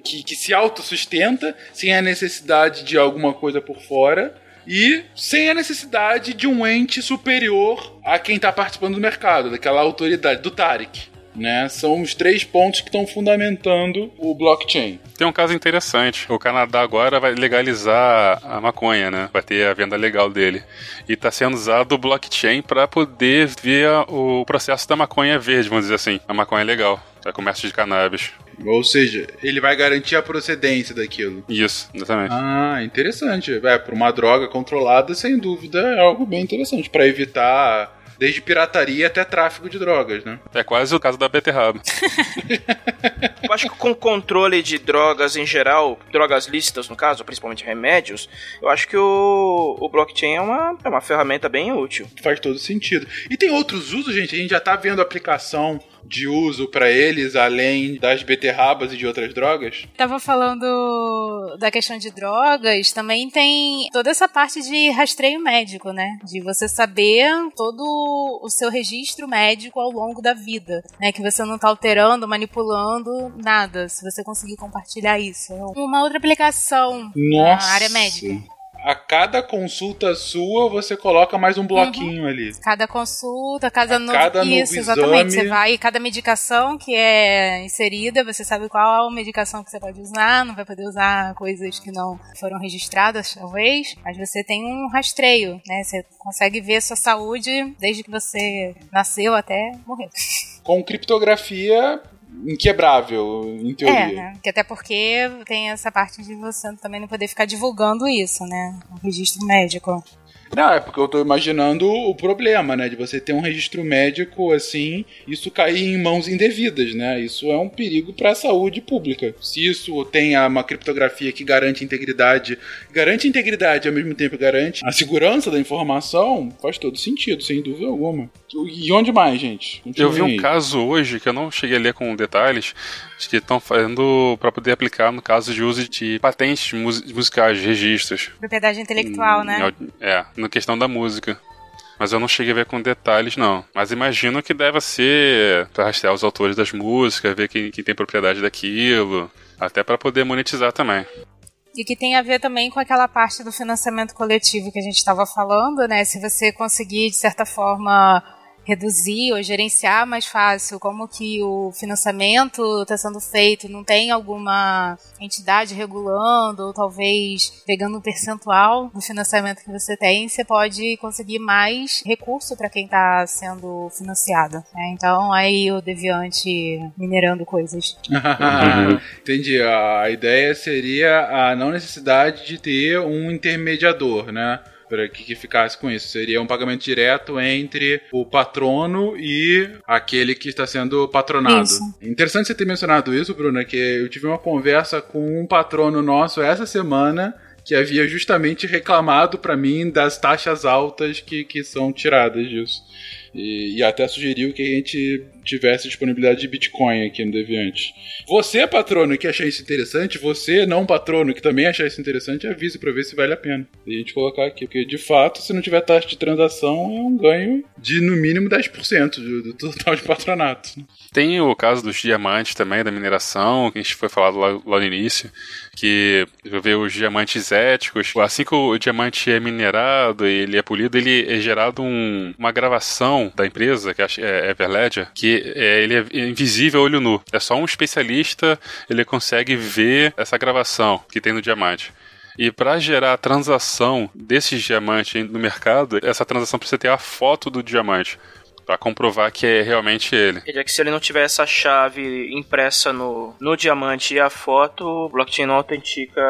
que, que se autossustenta sem a necessidade de alguma coisa por fora e sem a necessidade de um ente superior a quem está participando do mercado, daquela autoridade, do Tarek. Né? São os três pontos que estão fundamentando o blockchain. Tem um caso interessante. O Canadá agora vai legalizar a maconha, né? Vai ter a venda legal dele. E está sendo usado o blockchain para poder ver o processo da maconha verde, vamos dizer assim. A maconha legal. É comércio de cannabis. Ou seja, ele vai garantir a procedência daquilo. Isso, exatamente. Ah, interessante. É, para uma droga controlada, sem dúvida, é algo bem interessante. para evitar desde pirataria até tráfico de drogas, né? É quase o caso da beterraba. Eu acho que com controle de drogas em geral, drogas lícitas no caso, principalmente remédios, eu acho que o, o blockchain é uma, é uma ferramenta bem útil. Faz todo sentido. E tem outros usos, gente. A gente já tá vendo aplicação de uso para eles, além das beterrabas e de outras drogas? Tava falando da questão de drogas, também tem toda essa parte de rastreio médico, né? De você saber todo o seu registro médico ao longo da vida, né? Que você não tá alterando, manipulando nada, se você conseguir compartilhar isso. Uma outra aplicação Nossa. na área médica a cada consulta sua, você coloca mais um bloquinho uhum. ali. Cada consulta, cada, a cada Isso, novo exatamente. Exame... Você vai, cada medicação que é inserida, você sabe qual medicação que você pode usar, não vai poder usar coisas que não foram registradas, talvez, mas você tem um rastreio, né? Você consegue ver sua saúde desde que você nasceu até morrer. Com criptografia, inquebrável, em teoria. É, né? Que até porque tem essa parte de você também não poder ficar divulgando isso, né? O registro médico. Não, é porque eu tô imaginando o problema, né? De você ter um registro médico assim, isso cair em mãos indevidas, né? Isso é um perigo para a saúde pública. Se isso tem uma criptografia que garante integridade, garante integridade e ao mesmo tempo garante a segurança da informação, faz todo sentido, sem dúvida alguma. E onde mais, gente? eu vi um caso hoje que eu não cheguei a ler com detalhes, que estão fazendo para poder aplicar no caso de uso de patentes musicais, registros. Propriedade intelectual, né? É, na questão da música. Mas eu não cheguei a ver com detalhes, não. Mas imagino que deve ser para rastrear os autores das músicas, ver quem, quem tem propriedade daquilo, até para poder monetizar também. E que tem a ver também com aquela parte do financiamento coletivo que a gente estava falando, né? Se você conseguir, de certa forma, reduzir ou gerenciar mais fácil como que o financiamento está sendo feito, não tem alguma entidade regulando ou talvez pegando um percentual do financiamento que você tem, você pode conseguir mais recurso para quem está sendo financiado. Né? Então aí o Deviante minerando coisas. Entendi. A ideia seria a não necessidade de ter um intermediador, né? Para que, que ficasse com isso. Seria um pagamento direto entre o patrono e aquele que está sendo patronado. Isso. Interessante você ter mencionado isso, Bruna, que eu tive uma conversa com um patrono nosso essa semana que havia justamente reclamado para mim das taxas altas que, que são tiradas disso. E, e, até sugeriu que a gente tivesse disponibilidade de Bitcoin aqui no Deviante. Você, patrono, que achar isso interessante, você, não patrono, que também achar isso interessante, avise para ver se vale a pena. E a gente colocar aqui, porque de fato, se não tiver taxa de transação, é um ganho de no mínimo 10% do, do total de patronato. Tem o caso dos diamantes também, da mineração, que a gente foi falado lá, lá no início, que vê os diamantes éticos. Assim que o diamante é minerado, ele é polido, ele é gerado um, uma gravação da empresa, que é Everledger, que é, ele é invisível a olho nu. É só um especialista, ele consegue ver essa gravação que tem no diamante. E para gerar a transação desses diamantes no mercado, essa transação precisa ter a foto do diamante pra comprovar que é realmente ele. Quer dizer que se ele não tiver essa chave impressa no, no diamante e a foto, o blockchain não autentica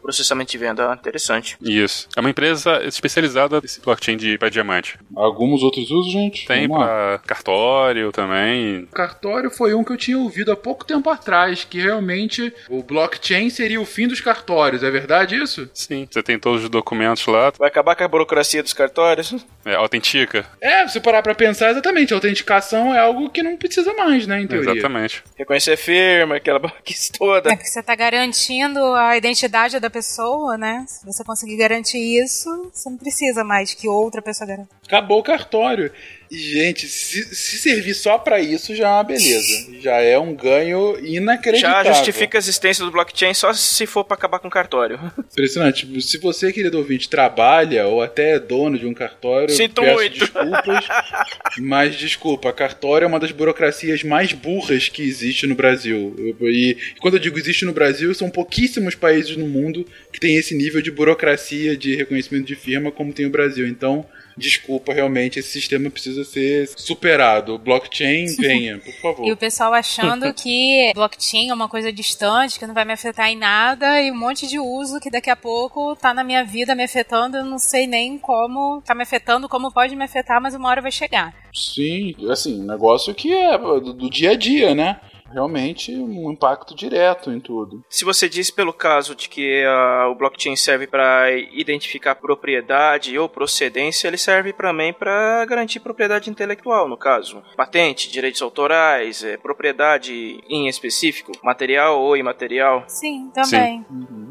processamento de venda. Interessante. Isso. É uma empresa especializada nesse blockchain de para diamante. Alguns outros usos, gente? Tem Vamos lá. pra cartório também. Cartório foi um que eu tinha ouvido há pouco tempo atrás, que realmente o blockchain seria o fim dos cartórios, é verdade isso? Sim, você tem todos os documentos lá, Vai acabar com a burocracia dos cartórios? é, autentica. É, se parar pra pensar exatamente, a autenticação é algo que não precisa mais, né, em teoria. Exatamente. Reconhecer firma, aquela baquice toda. É que você tá garantindo a identidade da pessoa, né? Se você conseguir garantir isso, você não precisa mais que outra pessoa garanta. Acabou o cartório. E, gente, se, se servir só pra isso, já é uma beleza. Já é um ganho inacreditável. Já justifica a existência do blockchain só se for pra acabar com o cartório. Impressionante. Se você, querido ouvinte, trabalha ou até é dono de um cartório, Sinto peço muito. desculpas. mas desculpa, cartório é uma das burocracias mais burras que existe no Brasil. E, e quando eu digo existe no Brasil, são pouquíssimos países no mundo que tem esse nível de burocracia de reconhecimento de firma como tem o Brasil. Então, desculpa, realmente, esse sistema precisa ser superado. O blockchain, venha, por favor. E o pessoal achando que blockchain é uma coisa distante, que não vai me afetar em nada, e um monte de uso que daqui a pouco tá na minha vida me afetando, eu não sei nem como tá me afetando, como pode me afetar, mas uma hora vai chegar. Sim, assim, um negócio que é do, do dia a dia, né? Realmente um impacto direto em tudo. Se você diz pelo caso de que ah, o blockchain serve para identificar propriedade ou procedência, ele serve também para garantir propriedade intelectual, no caso. Patente, direitos autorais, eh, propriedade em específico, material ou imaterial. Sim, também.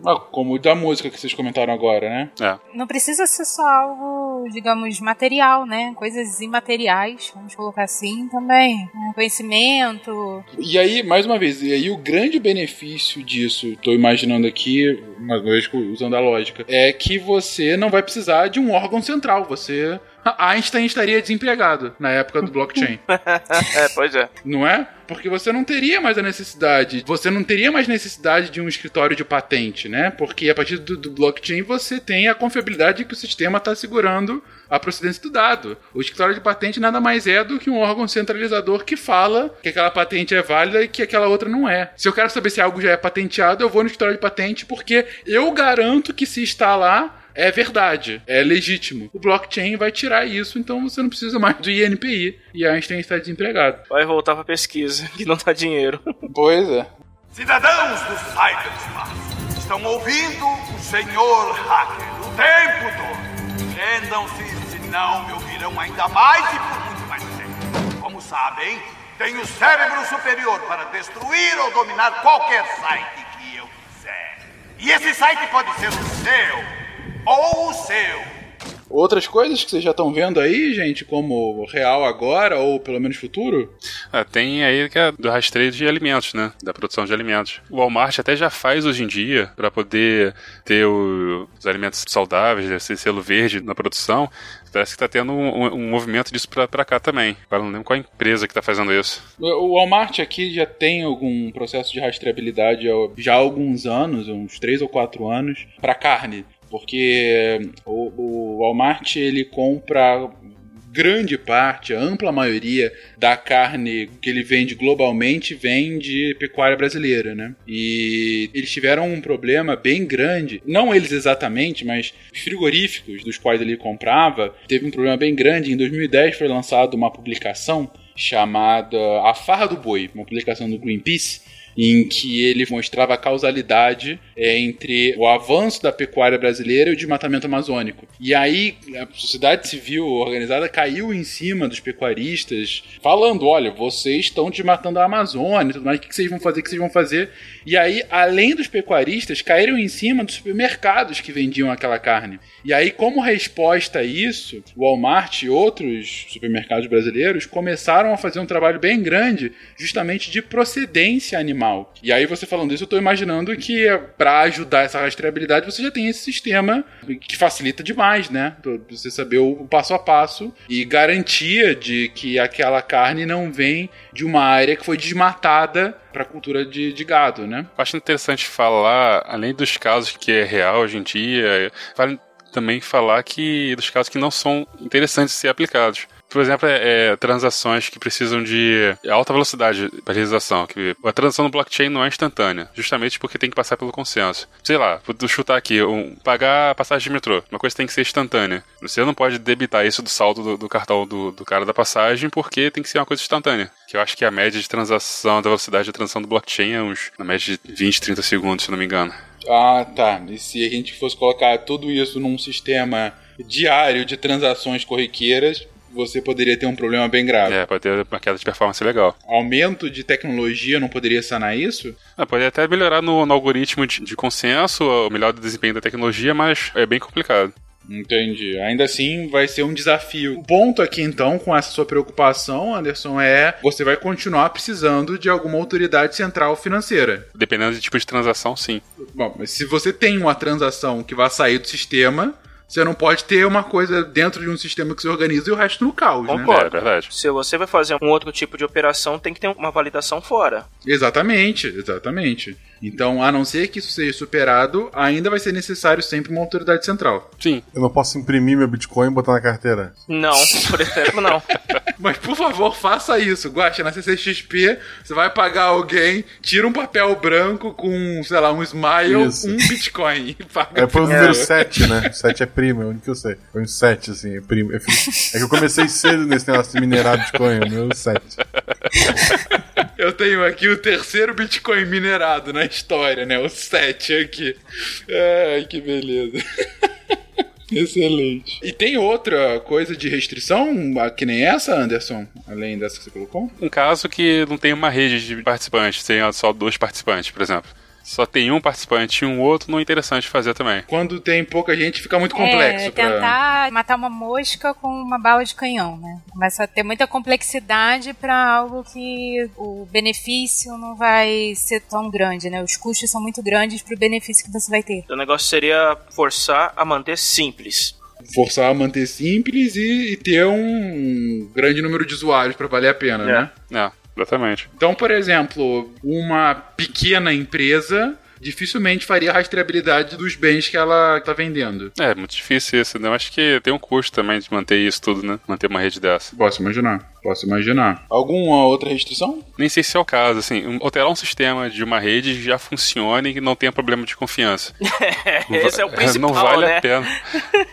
Ah, como o da música que vocês comentaram agora, né? É. Não precisa ser só algo, digamos, material, né? Coisas imateriais, vamos colocar assim também. Um Conhecimento. E aí, mais uma vez, e aí o grande benefício disso, tô imaginando aqui, uma vez usando a lógica, é que você não vai precisar de um órgão central. Você. Einstein estaria desempregado na época do blockchain. é, pois é. Não é? Porque você não teria mais a necessidade. Você não teria mais necessidade de um escritório de patente, né? Porque a partir do, do blockchain você tem a confiabilidade de que o sistema está segurando a procedência do dado. O escritório de patente nada mais é do que um órgão centralizador que fala que aquela patente é válida e que aquela outra não é. Se eu quero saber se algo já é patenteado, eu vou no escritório de patente porque eu garanto que se está lá é verdade, é legítimo. O blockchain vai tirar isso, então você não precisa mais do INPI. E Einstein está desempregado. Vai voltar pra pesquisa, que não dá dinheiro. Pois é. Cidadãos do cyberspace, estão ouvindo o senhor hacker o tempo todo. Prendam-se, senão me ouvirão ainda mais e por muito mais tempo. Como sabem, tenho cérebro superior para destruir ou dominar qualquer site que eu quiser. E esse site pode ser o seu ou o seu. Outras coisas que vocês já estão vendo aí, gente, como real agora ou pelo menos futuro? Ah, tem aí que é do rastreio de alimentos, né? Da produção de alimentos. O Walmart até já faz hoje em dia para poder ter o- os alimentos saudáveis, esse selo verde na produção. Parece que tá tendo um, um- um movimento disso pra, pra cá também. Agora não lembro qual empresa que tá fazendo isso. O Walmart aqui já tem algum processo de rastreabilidade já há alguns anos, uns 3 ou 4 anos, para carne. Porque o, o Walmart ele compra grande parte, a ampla maioria da carne que ele vende globalmente vem de pecuária brasileira, né? E eles tiveram um problema bem grande, não eles exatamente, mas os frigoríficos dos quais ele comprava, teve um problema bem grande. Em 2010 foi lançada uma publicação chamada A Farra do Boi, uma publicação do Greenpeace, em que ele mostrava a causalidade é, entre o avanço da pecuária brasileira e o desmatamento amazônico. E aí a sociedade civil organizada caiu em cima dos pecuaristas, falando: olha, vocês estão desmatando a Amazônia, tudo mais, o que vocês vão fazer, o que vocês vão fazer? E aí, além dos pecuaristas, caíram em cima dos supermercados que vendiam aquela carne. E aí, como resposta a isso, o Walmart e outros supermercados brasileiros começaram a fazer um trabalho bem grande, justamente de procedência animal. E aí, você falando isso, eu estou imaginando que para ajudar essa rastreabilidade, você já tem esse sistema que facilita demais, né? Você saber o passo a passo e garantia de que aquela carne não vem de uma área que foi desmatada para cultura de, de gado, né? Acho interessante falar, além dos casos que é real hoje em dia, vale também falar que dos casos que não são interessantes de ser aplicados. Por exemplo, é, é, transações que precisam de alta velocidade para realização. Que a transação no blockchain não é instantânea, justamente porque tem que passar pelo consenso. Sei lá, vou chutar aqui, um, pagar a passagem de metrô. Uma coisa tem que ser instantânea. Você não pode debitar isso do saldo do, do cartão do, do, cara da passagem, porque tem que ser uma coisa instantânea. Que eu acho que a média de transação, da velocidade de transação do blockchain é uns, na média de 20, 30 segundos, se não me engano. Ah, tá. E se a gente fosse colocar tudo isso num sistema diário de transações corriqueiras, você poderia ter um problema bem grave. É, pode ter uma queda de performance legal. Aumento de tecnologia não poderia sanar isso? Ah, pode até melhorar no, no algoritmo de, de, consenso, o melhor desempenho da tecnologia, mas é bem complicado. Entendi. Ainda assim, vai ser um desafio. O ponto aqui, então, com essa sua preocupação, Anderson, é você vai continuar precisando de alguma autoridade central financeira. Dependendo do tipo de transação, sim. Bom, mas se você tem uma transação que vai sair do sistema, você não pode ter uma coisa dentro de um sistema que se organiza e o resto no caos, né? Concordo. né? É verdade. Se você vai fazer um outro tipo de operação, tem que ter uma validação fora. Exatamente, exatamente. Então, a não ser que isso seja superado, ainda vai ser necessário sempre uma autoridade central. Sim. Eu não posso imprimir meu Bitcoin e botar na carteira? Não, por exemplo, não. Mas, por favor, faça isso. Guaxa, na CCXP, você vai pagar alguém, tira um papel branco com, sei lá, um smile, isso. um Bitcoin. E paga é, foi o número 7, né? 7 é primo, é o único que eu sei. Foi um 7, assim, é primo. É que eu comecei cedo nesse negócio de minerar Bitcoin, o meu 7. Eu tenho aqui o terceiro Bitcoin minerado na história, né? O 7 aqui. Ai, que beleza. Excelente. E tem outra coisa de restrição que nem essa, Anderson? Além dessa que você colocou? Um caso que não tem uma rede de participantes, tem só dois participantes, por exemplo só tem um participante e um outro, não é interessante fazer também. Quando tem pouca gente, fica muito complexo. É, tentar pra... matar uma mosca com uma bala de canhão, né? Começa a ter muita complexidade para algo que o benefício não vai ser tão grande, né? Os custos são muito grandes para o benefício que você vai ter. O negócio seria forçar a manter simples forçar a manter simples e, e, ter um grande número de usuários para valer a pena, é. né? É. Exatamente. Então, por exemplo, uma pequena empresa dificilmente faria a rastreabilidade dos bens que ela está vendendo. É, muito difícil isso, né? Eu acho que tem um custo também de manter isso tudo, né? Manter uma rede dessa. Posso imaginar. Posso imaginar. Alguma outra restrição? Nem sei se é o caso, assim, alterar um sistema de uma rede já funcione e não tenha problema de confiança. Esse é o principal, Não vale né? a pena.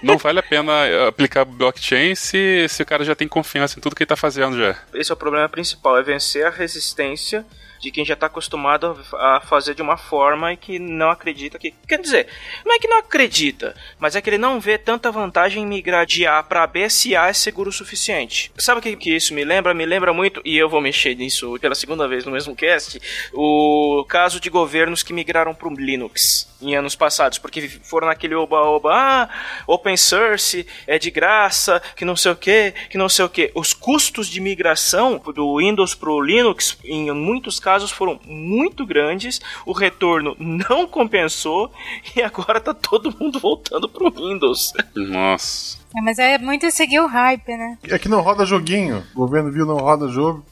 Não vale a pena aplicar blockchain se, se o cara já tem confiança em tudo que ele está fazendo já. Esse é o problema principal, é vencer a resistência de quem já está acostumado a fazer de uma forma e que não acredita que. Quer dizer, não é que não acredita, mas é que ele não vê tanta vantagem em migrar de A para B se A é seguro o suficiente. Sabe o que, que isso me lembra? Me lembra muito, e eu vou mexer nisso pela segunda vez no mesmo cast, o caso de governos que migraram para o Linux em anos passados, porque foram naquele oba-oba, ah, open source é de graça, que não sei o que, que não sei o que. Os custos de migração do Windows para o Linux, em muitos casos, foram muito grandes, o retorno não compensou e agora tá todo mundo voltando pro Windows. Nossa. É, mas é muito seguir o hype, né? É que não roda joguinho. O governo viu não roda jogo.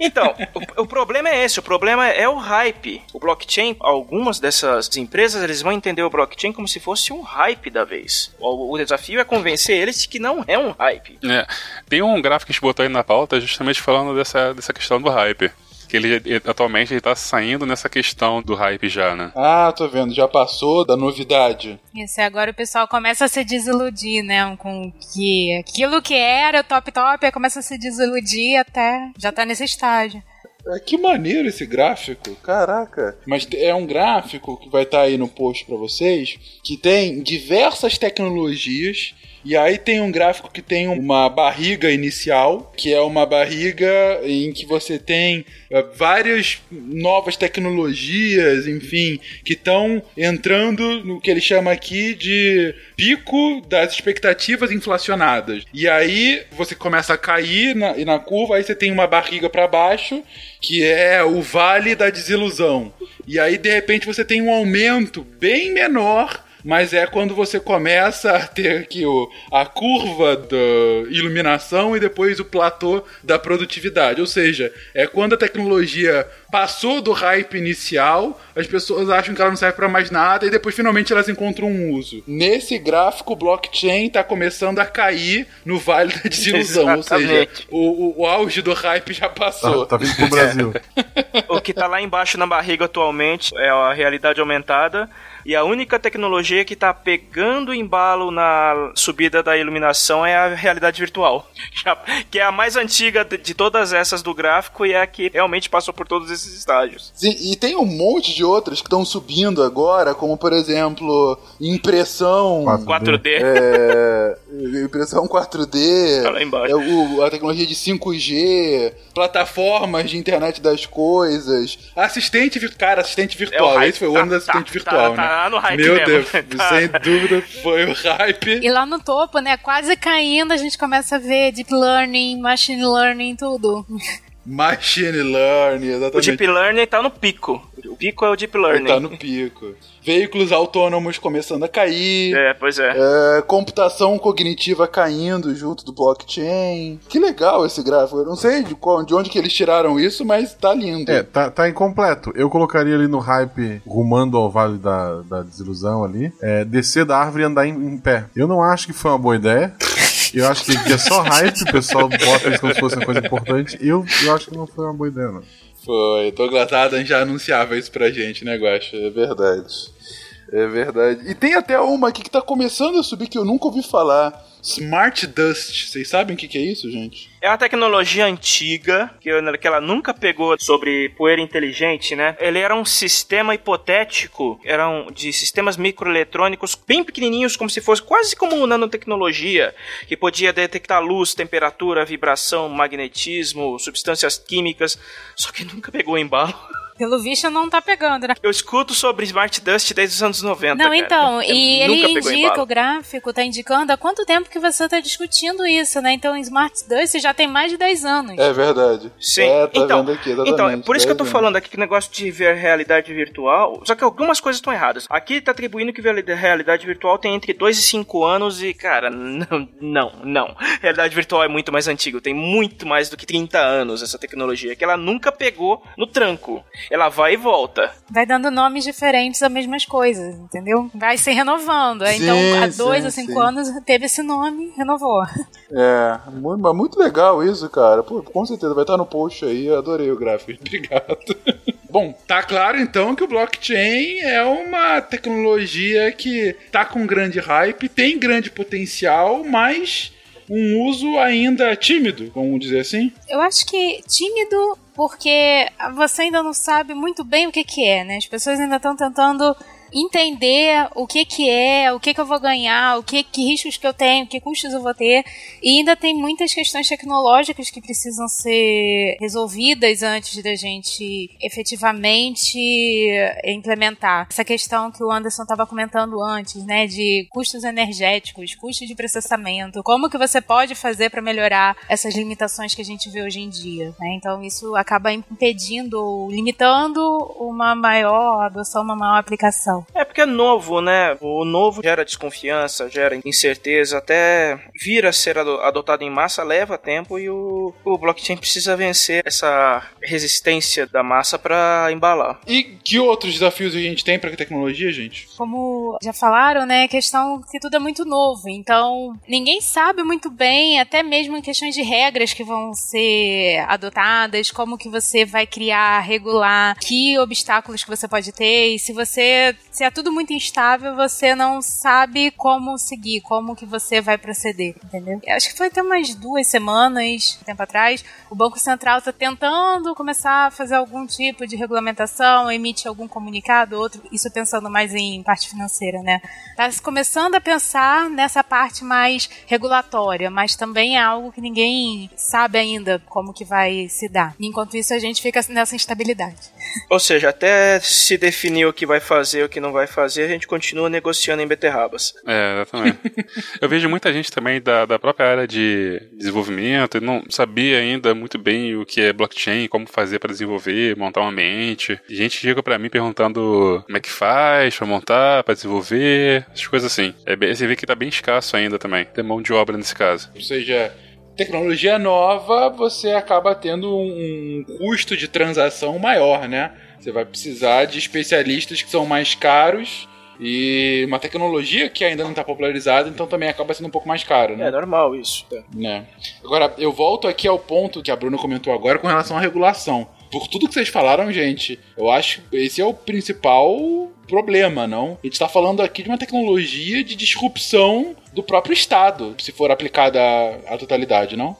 Então, o, o, problema é esse, o problema é o hype. O blockchain, algumas dessas empresas, eles vão entender o blockchain como se fosse um hype da vez. O, o desafio é convencer eles de que não é um hype. É, tem um gráfico que a gente botou aí na pauta justamente falando dessa, dessa questão do hype que ele, atualmente ele tá saindo nessa questão do hype já, né? Ah, tô vendo, já passou da novidade. Isso, e agora o pessoal começa a se desiludir, né? Com que aquilo que era top top começa a se desiludir até já tá nesse estágio. É, que maneiro esse gráfico, caraca. Mas é um gráfico que vai estar tá aí no post para vocês, que tem diversas tecnologias e aí tem um gráfico que tem uma barriga inicial, que é uma barriga em que você tem uh, várias novas tecnologias, enfim, que estão entrando no que ele chama aqui de pico das expectativas inflacionadas. E aí você começa a cair na, na curva, aí você tem uma barriga para baixo, que é o vale da desilusão. E aí de repente você tem um aumento bem menor mas é quando você começa a ter aqui o, a curva da iluminação e depois o platô da produtividade. Ou seja, é quando a tecnologia passou do hype inicial, as pessoas acham que ela não serve para mais nada e depois finalmente elas encontram um uso. Nesse gráfico, o blockchain está começando a cair no vale da desilusão, ou seja, o, o, o auge do hype já passou. Tá, tá vindo pro Brasil. O que tá lá embaixo na barriga atualmente é a realidade aumentada. E a única tecnologia que tá pegando embalo na subida da iluminação é a realidade virtual. Que é a mais antiga de todas essas do gráfico e é a que realmente passou por todos esses estágios. Sim, e tem um monte de outras que estão subindo agora, como por exemplo, impressão. 4D. É, impressão 4D, Tá lá embaixo. é o- a tecnologia de 5G, plataformas de internet das coisas, assistente virtual, cara, assistente virtual, hype. esse foi o Tá, ano do tá, assistente tá, virtual, tá né? Lá no hype Meu mesmo. Deus, Tá. sem dúvida foi o hype. E lá no topo, né, quase caindo, a gente começa a ver deep learning, machine learning, tudo. Machine Learning, O exatamente. Deep Learning tá no pico. O pico é o Deep Learning. Tá no pico. Veículos autônomos começando a cair. É, pois é. É, computação cognitiva caindo junto do blockchain. Que legal esse gráfico. Eu não sei de, qual, de onde que eles tiraram isso, mas tá lindo. É, tá, tá incompleto. Eu colocaria ali no hype, rumando ao vale da, da desilusão ali, é, descer da árvore e andar em, em pé. Eu não acho que foi uma boa ideia. Eu acho que, é só hype, o pessoal bota isso como se fosse uma coisa importante. Eu, eu acho que não foi uma boa ideia, não. Foi. Douglas Adams já anunciava isso pra gente, né, Guaxa? É verdade. É verdade. E tem até uma aqui que tá começando a subir que eu nunca ouvi falar. Smart Dust. Vocês sabem o que, que é isso, gente? É uma tecnologia antiga, que, que ela nunca pegou sobre poeira inteligente, né? Ele era um sistema hipotético, eram de sistemas microeletrônicos bem pequenininhos, como se fosse quase como nanotecnologia, que podia detectar luz, temperatura, vibração, magnetismo, substâncias químicas, só que nunca pegou embalo. Pelo visto, não tá pegando, né? Eu escuto sobre Smart Dust desde os anos 90. Não, cara. então, Eu e nunca ele pegou indica, o gráfico tá indicando há quanto tempo que você tá discutindo isso, né? Então, Smart Dust já tem mais de 10 anos. É verdade. Sim, É, tá então, vendo aqui, então, é por isso que eu tô falando aqui que o negócio de ver realidade virtual. Só que algumas coisas estão erradas. Aqui tá atribuindo que ver- realidade virtual tem entre 2 e 5 anos e, cara, não, não, não. Realidade virtual é muito mais antigo, tem muito mais do que 30 anos essa tecnologia, que ela nunca pegou no tranco. Ela vai e volta. Vai dando nomes diferentes às mesmas coisas, entendeu? Vai se renovando. Sim, então, há sim, dois a cinco sim. anos teve esse nome, renovou. É, muito, mas muito legal isso, cara. Pô, com certeza vai estar no post aí. Eu adorei o gráfico. Obrigado. Bom, tá claro então que o blockchain é uma tecnologia que tá com grande hype, tem grande potencial, mas um uso ainda tímido, vamos dizer assim. Eu acho que tímido porque você ainda não sabe muito bem o que que é, né? As pessoas ainda estão tentando entender o que que é, o que que eu vou ganhar, o que, que riscos que eu tenho, que custos eu vou ter. E ainda tem muitas questões tecnológicas que precisam ser resolvidas antes da gente efetivamente implementar. Essa questão que o Anderson estava comentando antes, né, de custos energéticos, custos de processamento, como que você pode fazer para melhorar essas limitações que a gente vê hoje em dia. né? Então isso acaba impedindo limitando uma maior adoção, uma maior aplicação. É porque é novo, né? O novo gera desconfiança, gera incerteza, até vir a ser ado- adotado em massa leva tempo e o, o blockchain precisa vencer essa resistência da massa para embalar. E que outros desafios a gente tem para a tecnologia, gente? Como já falaram, né, a questão que tudo é muito novo, então ninguém sabe muito bem, até mesmo em questões de regras que vão ser adotadas, como que você vai criar, regular, que obstáculos que você pode ter, e se você, se é tudo muito instável, você não sabe como seguir, como que você vai proceder, entendeu? Eu Acho que foi até umas duas semanas, tempo atrás, o Banco Central está tentando começar a fazer algum tipo de regulamentação, emite algum comunicado, outro, isso pensando mais em parte financeira, né? Tá se começando a pensar nessa parte mais regulatória, mas também é algo que ninguém sabe ainda como que vai se dar. Enquanto isso, a gente fica nessa instabilidade. Ou seja, até se definir o que vai fazer o que não vai fazer, a gente continua negociando em beterrabas. É, exatamente. Eu vejo muita gente também da, da própria área de desenvolvimento, e não sabia ainda muito bem o que é blockchain, como como fazer para desenvolver, montar um ambiente. Gente chega para mim perguntando como é que faz para montar, para desenvolver, essas coisas assim. É você vê que tá bem escasso ainda também. Tem mão de obra nesse caso. Ou seja, tecnologia nova, você acaba tendo um custo de transação maior, né? Você vai precisar de especialistas que são mais caros e uma tecnologia que ainda não está popularizada, então também acaba sendo um pouco mais caro, né? É normal isso. Né? Agora, eu volto aqui ao ponto que a Bruna comentou agora com relação à regulação. Por tudo que vocês falaram, gente, eu acho que esse é o principal problema, não? A gente está falando aqui de uma tecnologia de disrupção do próprio Estado, se for aplicada à, totalidade, não?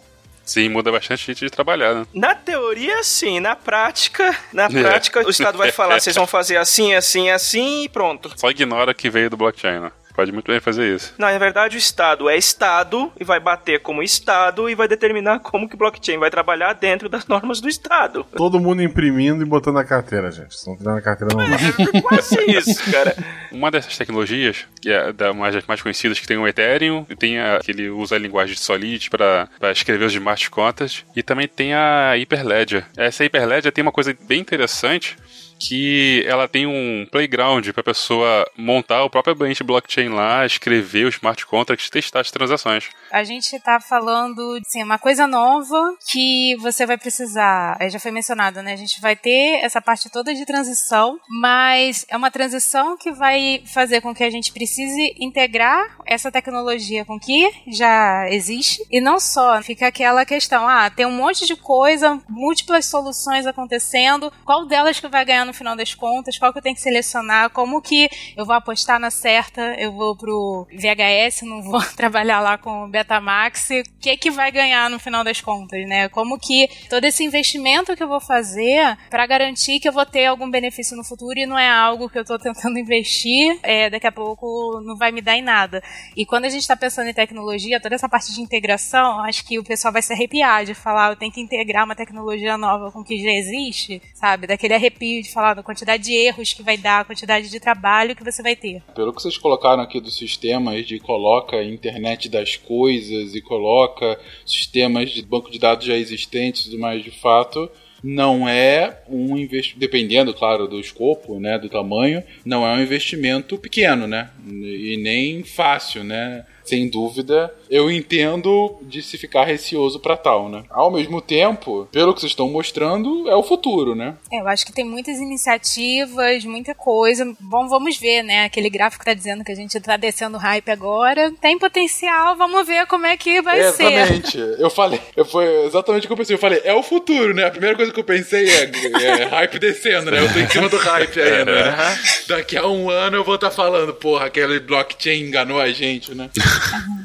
Sim, muda bastante gente de trabalhar, né? Na teoria, sim. Na prática, na prática, o Estado vai falar, vocês vão fazer assim, assim, assim e pronto. Só ignora que veio do blockchain, né? Pode muito bem fazer isso. Não, na verdade o Estado é Estado e vai bater como Estado e vai determinar como que o blockchain vai trabalhar dentro das normas do Estado. Todo mundo imprimindo e botando na carteira, gente. Se não tiver na carteira, não vai. É quase isso, cara. Uma dessas tecnologias, que é das mais, mais conhecidas, que tem o Ethereum, tem a, que ele usa a linguagem de Solid para escrever os smart contracts, e também tem a Hyperledger. Essa Hyperledger tem uma coisa bem interessante, que ela tem um playground para a pessoa montar o próprio ambiente blockchain lá, escrever os smart contracts, testar as transações. A gente está falando, assim, uma coisa nova que você vai precisar, já foi mencionado, né? A gente vai ter essa parte toda de transição, mas é uma transição que vai fazer com que a gente precise integrar essa tecnologia com que já existe e não só fica aquela questão, ah, tem um monte de coisa, múltiplas soluções acontecendo, qual delas que vai ganhar no final das contas, qual que eu tenho que selecionar, como que eu vou apostar na certa, eu vou pro VHS, não vou trabalhar lá com o Betamax, o que é que vai ganhar no final das contas, né? Como que todo esse investimento que eu vou fazer para garantir que eu vou ter algum benefício no futuro e não é algo que eu tô tentando investir, é, daqui a pouco não vai me dar em nada. E quando a gente está pensando em tecnologia, toda essa parte de integração, acho que o pessoal vai se arrepiar de falar, eu tenho que integrar uma tecnologia nova com o que já existe, sabe? Daquele arrepio de falar da quantidade de erros que vai dar, a quantidade de trabalho que você vai ter. Pelo que vocês colocaram aqui dos sistemas de coloca internet das coisas e coloca sistemas de banco de dados já existentes mais de fato, não é um investimento, dependendo, claro, do escopo, né, do tamanho, não é um investimento pequeno, né, e nem fácil, né, sem dúvida, eu entendo de se ficar receoso para tal, né? Ao mesmo tempo, pelo que vocês estão mostrando, é o futuro, né? É, eu acho que tem muitas iniciativas, muita coisa. Bom, vamos ver, né? Aquele gráfico tá dizendo que a gente tá descendo hype agora. Tem potencial, vamos ver como é que vai é, ser. Exatamente. Eu falei, eu, foi exatamente o que eu pensei. Eu falei, é o futuro, né? A primeira coisa que eu pensei é, é hype descendo, né? Eu tô em cima do hype ainda, né? Daqui a um ano eu vou estar tá falando, porra, aquele blockchain enganou a gente, né?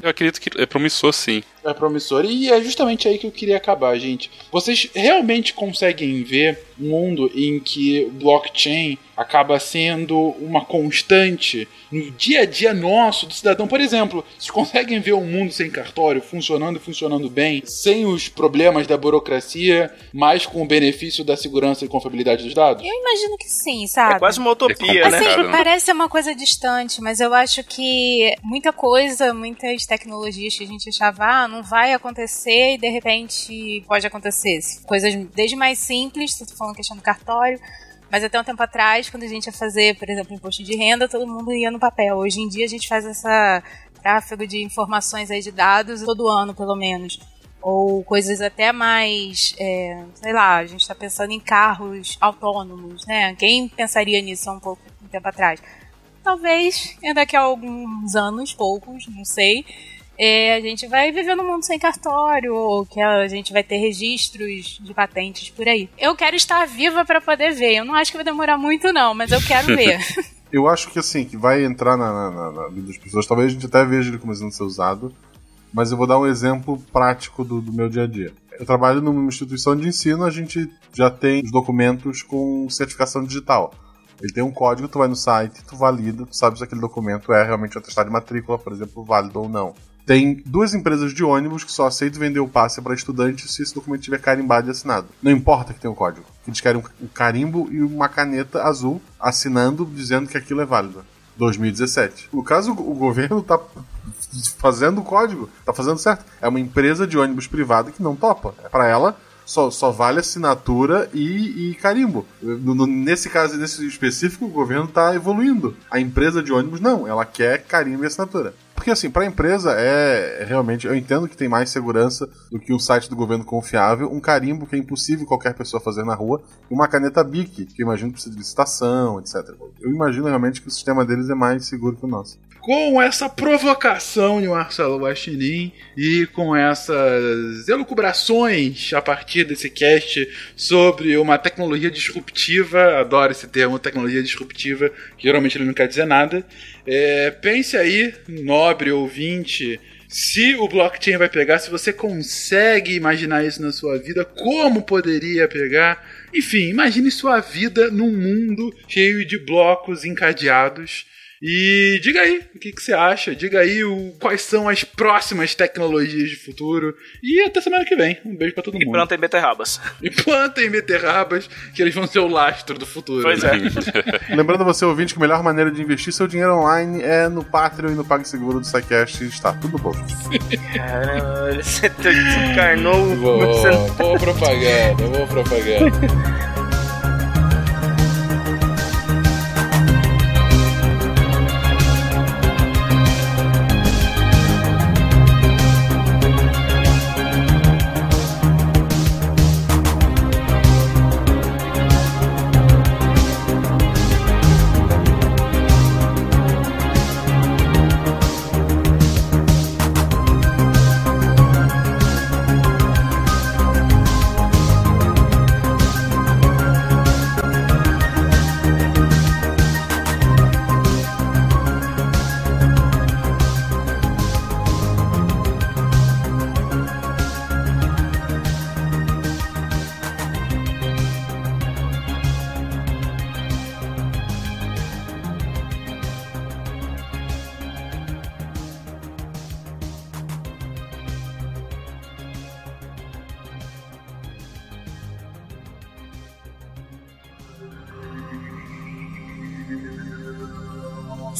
Eu acredito que é promissor, sim. É promissor. E é justamente aí que eu queria acabar, gente. Vocês realmente conseguem ver um mundo em que blockchain acaba sendo uma constante no dia a dia nosso do cidadão? Por exemplo, vocês conseguem ver um mundo sem cartório funcionando e funcionando bem, sem os problemas da burocracia, mas com o benefício da segurança e confiabilidade dos dados? Eu imagino que sim, sabe? É quase uma utopia, É né? Assim, parece uma coisa distante, mas eu acho que muita coisa, muitas tecnologias que a gente achava, ah, não vai acontecer e de repente pode acontecer. Coisas desde mais simples, tô falando questão do cartório, mas até um tempo atrás, quando a gente ia fazer, por exemplo, imposto de renda, todo mundo ia no papel. Hoje em dia a gente faz essa tráfego de informações aí de dados todo ano, pelo menos. Ou coisas até mais, é, sei lá, a gente está pensando em carros autônomos, né? Quem pensaria nisso há um pouco um tempo atrás? Talvez é daqui a alguns anos, poucos, não sei, é, a gente vai viver num mundo sem cartório, ou que a gente vai ter registros de patentes por aí. Eu quero estar viva para poder ver. Eu não acho que vai demorar muito, não, mas eu quero ver. Eu acho que assim, que vai entrar na, na, na- na vida das pessoas. Talvez a gente até veja ele começando a ser usado. Mas eu vou dar um exemplo prático do, do meu dia a dia. Eu trabalho numa instituição de ensino, a gente já tem os documentos com certificação digital. Ele tem um código, tu vai no site, tu valida, tu sabe se aquele documento é realmente um atestado de matrícula, por exemplo, válido ou não. Tem duas empresas de ônibus que só aceitam vender o passe para estudante se esse documento tiver carimbado e assinado. Não importa que tenha um código. Eles querem um carimbo e uma caneta azul assinando dizendo que aquilo é válido. 2017. No caso, o governo tá fazendo o código, tá fazendo certo. É uma empresa de ônibus privada que não topa. Para ela, só, só vale assinatura e, e carimbo. No- no- nesse caso, nesse específico, o governo está evoluindo. A empresa de ônibus não, ela quer carimbo e assinatura. Porque assim, para a empresa é realmente, eu entendo que tem mais segurança do que um site do governo confiável, um carimbo que é impossível qualquer pessoa fazer na rua, e uma caneta BIC, que eu imagino precisa de licitação, etc. Eu imagino realmente que o sistema deles é mais seguro que o nosso. Com essa provocação de Marcelo Guaxinim e com essas elucubrações a partir desse cast sobre uma tecnologia disruptiva, adoro esse termo, tecnologia disruptiva, que geralmente ele não quer dizer nada. É, pense aí, nobre ouvinte, se o blockchain vai pegar, se você consegue imaginar isso na sua vida, como poderia pegar? Enfim, imagine sua vida num mundo cheio de blocos encadeados. E diga aí o que, que você acha, diga aí o, quais são as próximas tecnologias de futuro. E até semana que vem. Um beijo pra todo E mundo. plantem beterrabas. E plantem beterrabas, que eles vão ser o lastro do futuro. Pois né? é. Lembrando a você, ouvinte, que a melhor maneira de investir seu dinheiro online é no Patreon e no PagSeguro do SciCast. Está tudo bom. Caramba, você desencarnou. Boa, boa propaganda, boa propaganda.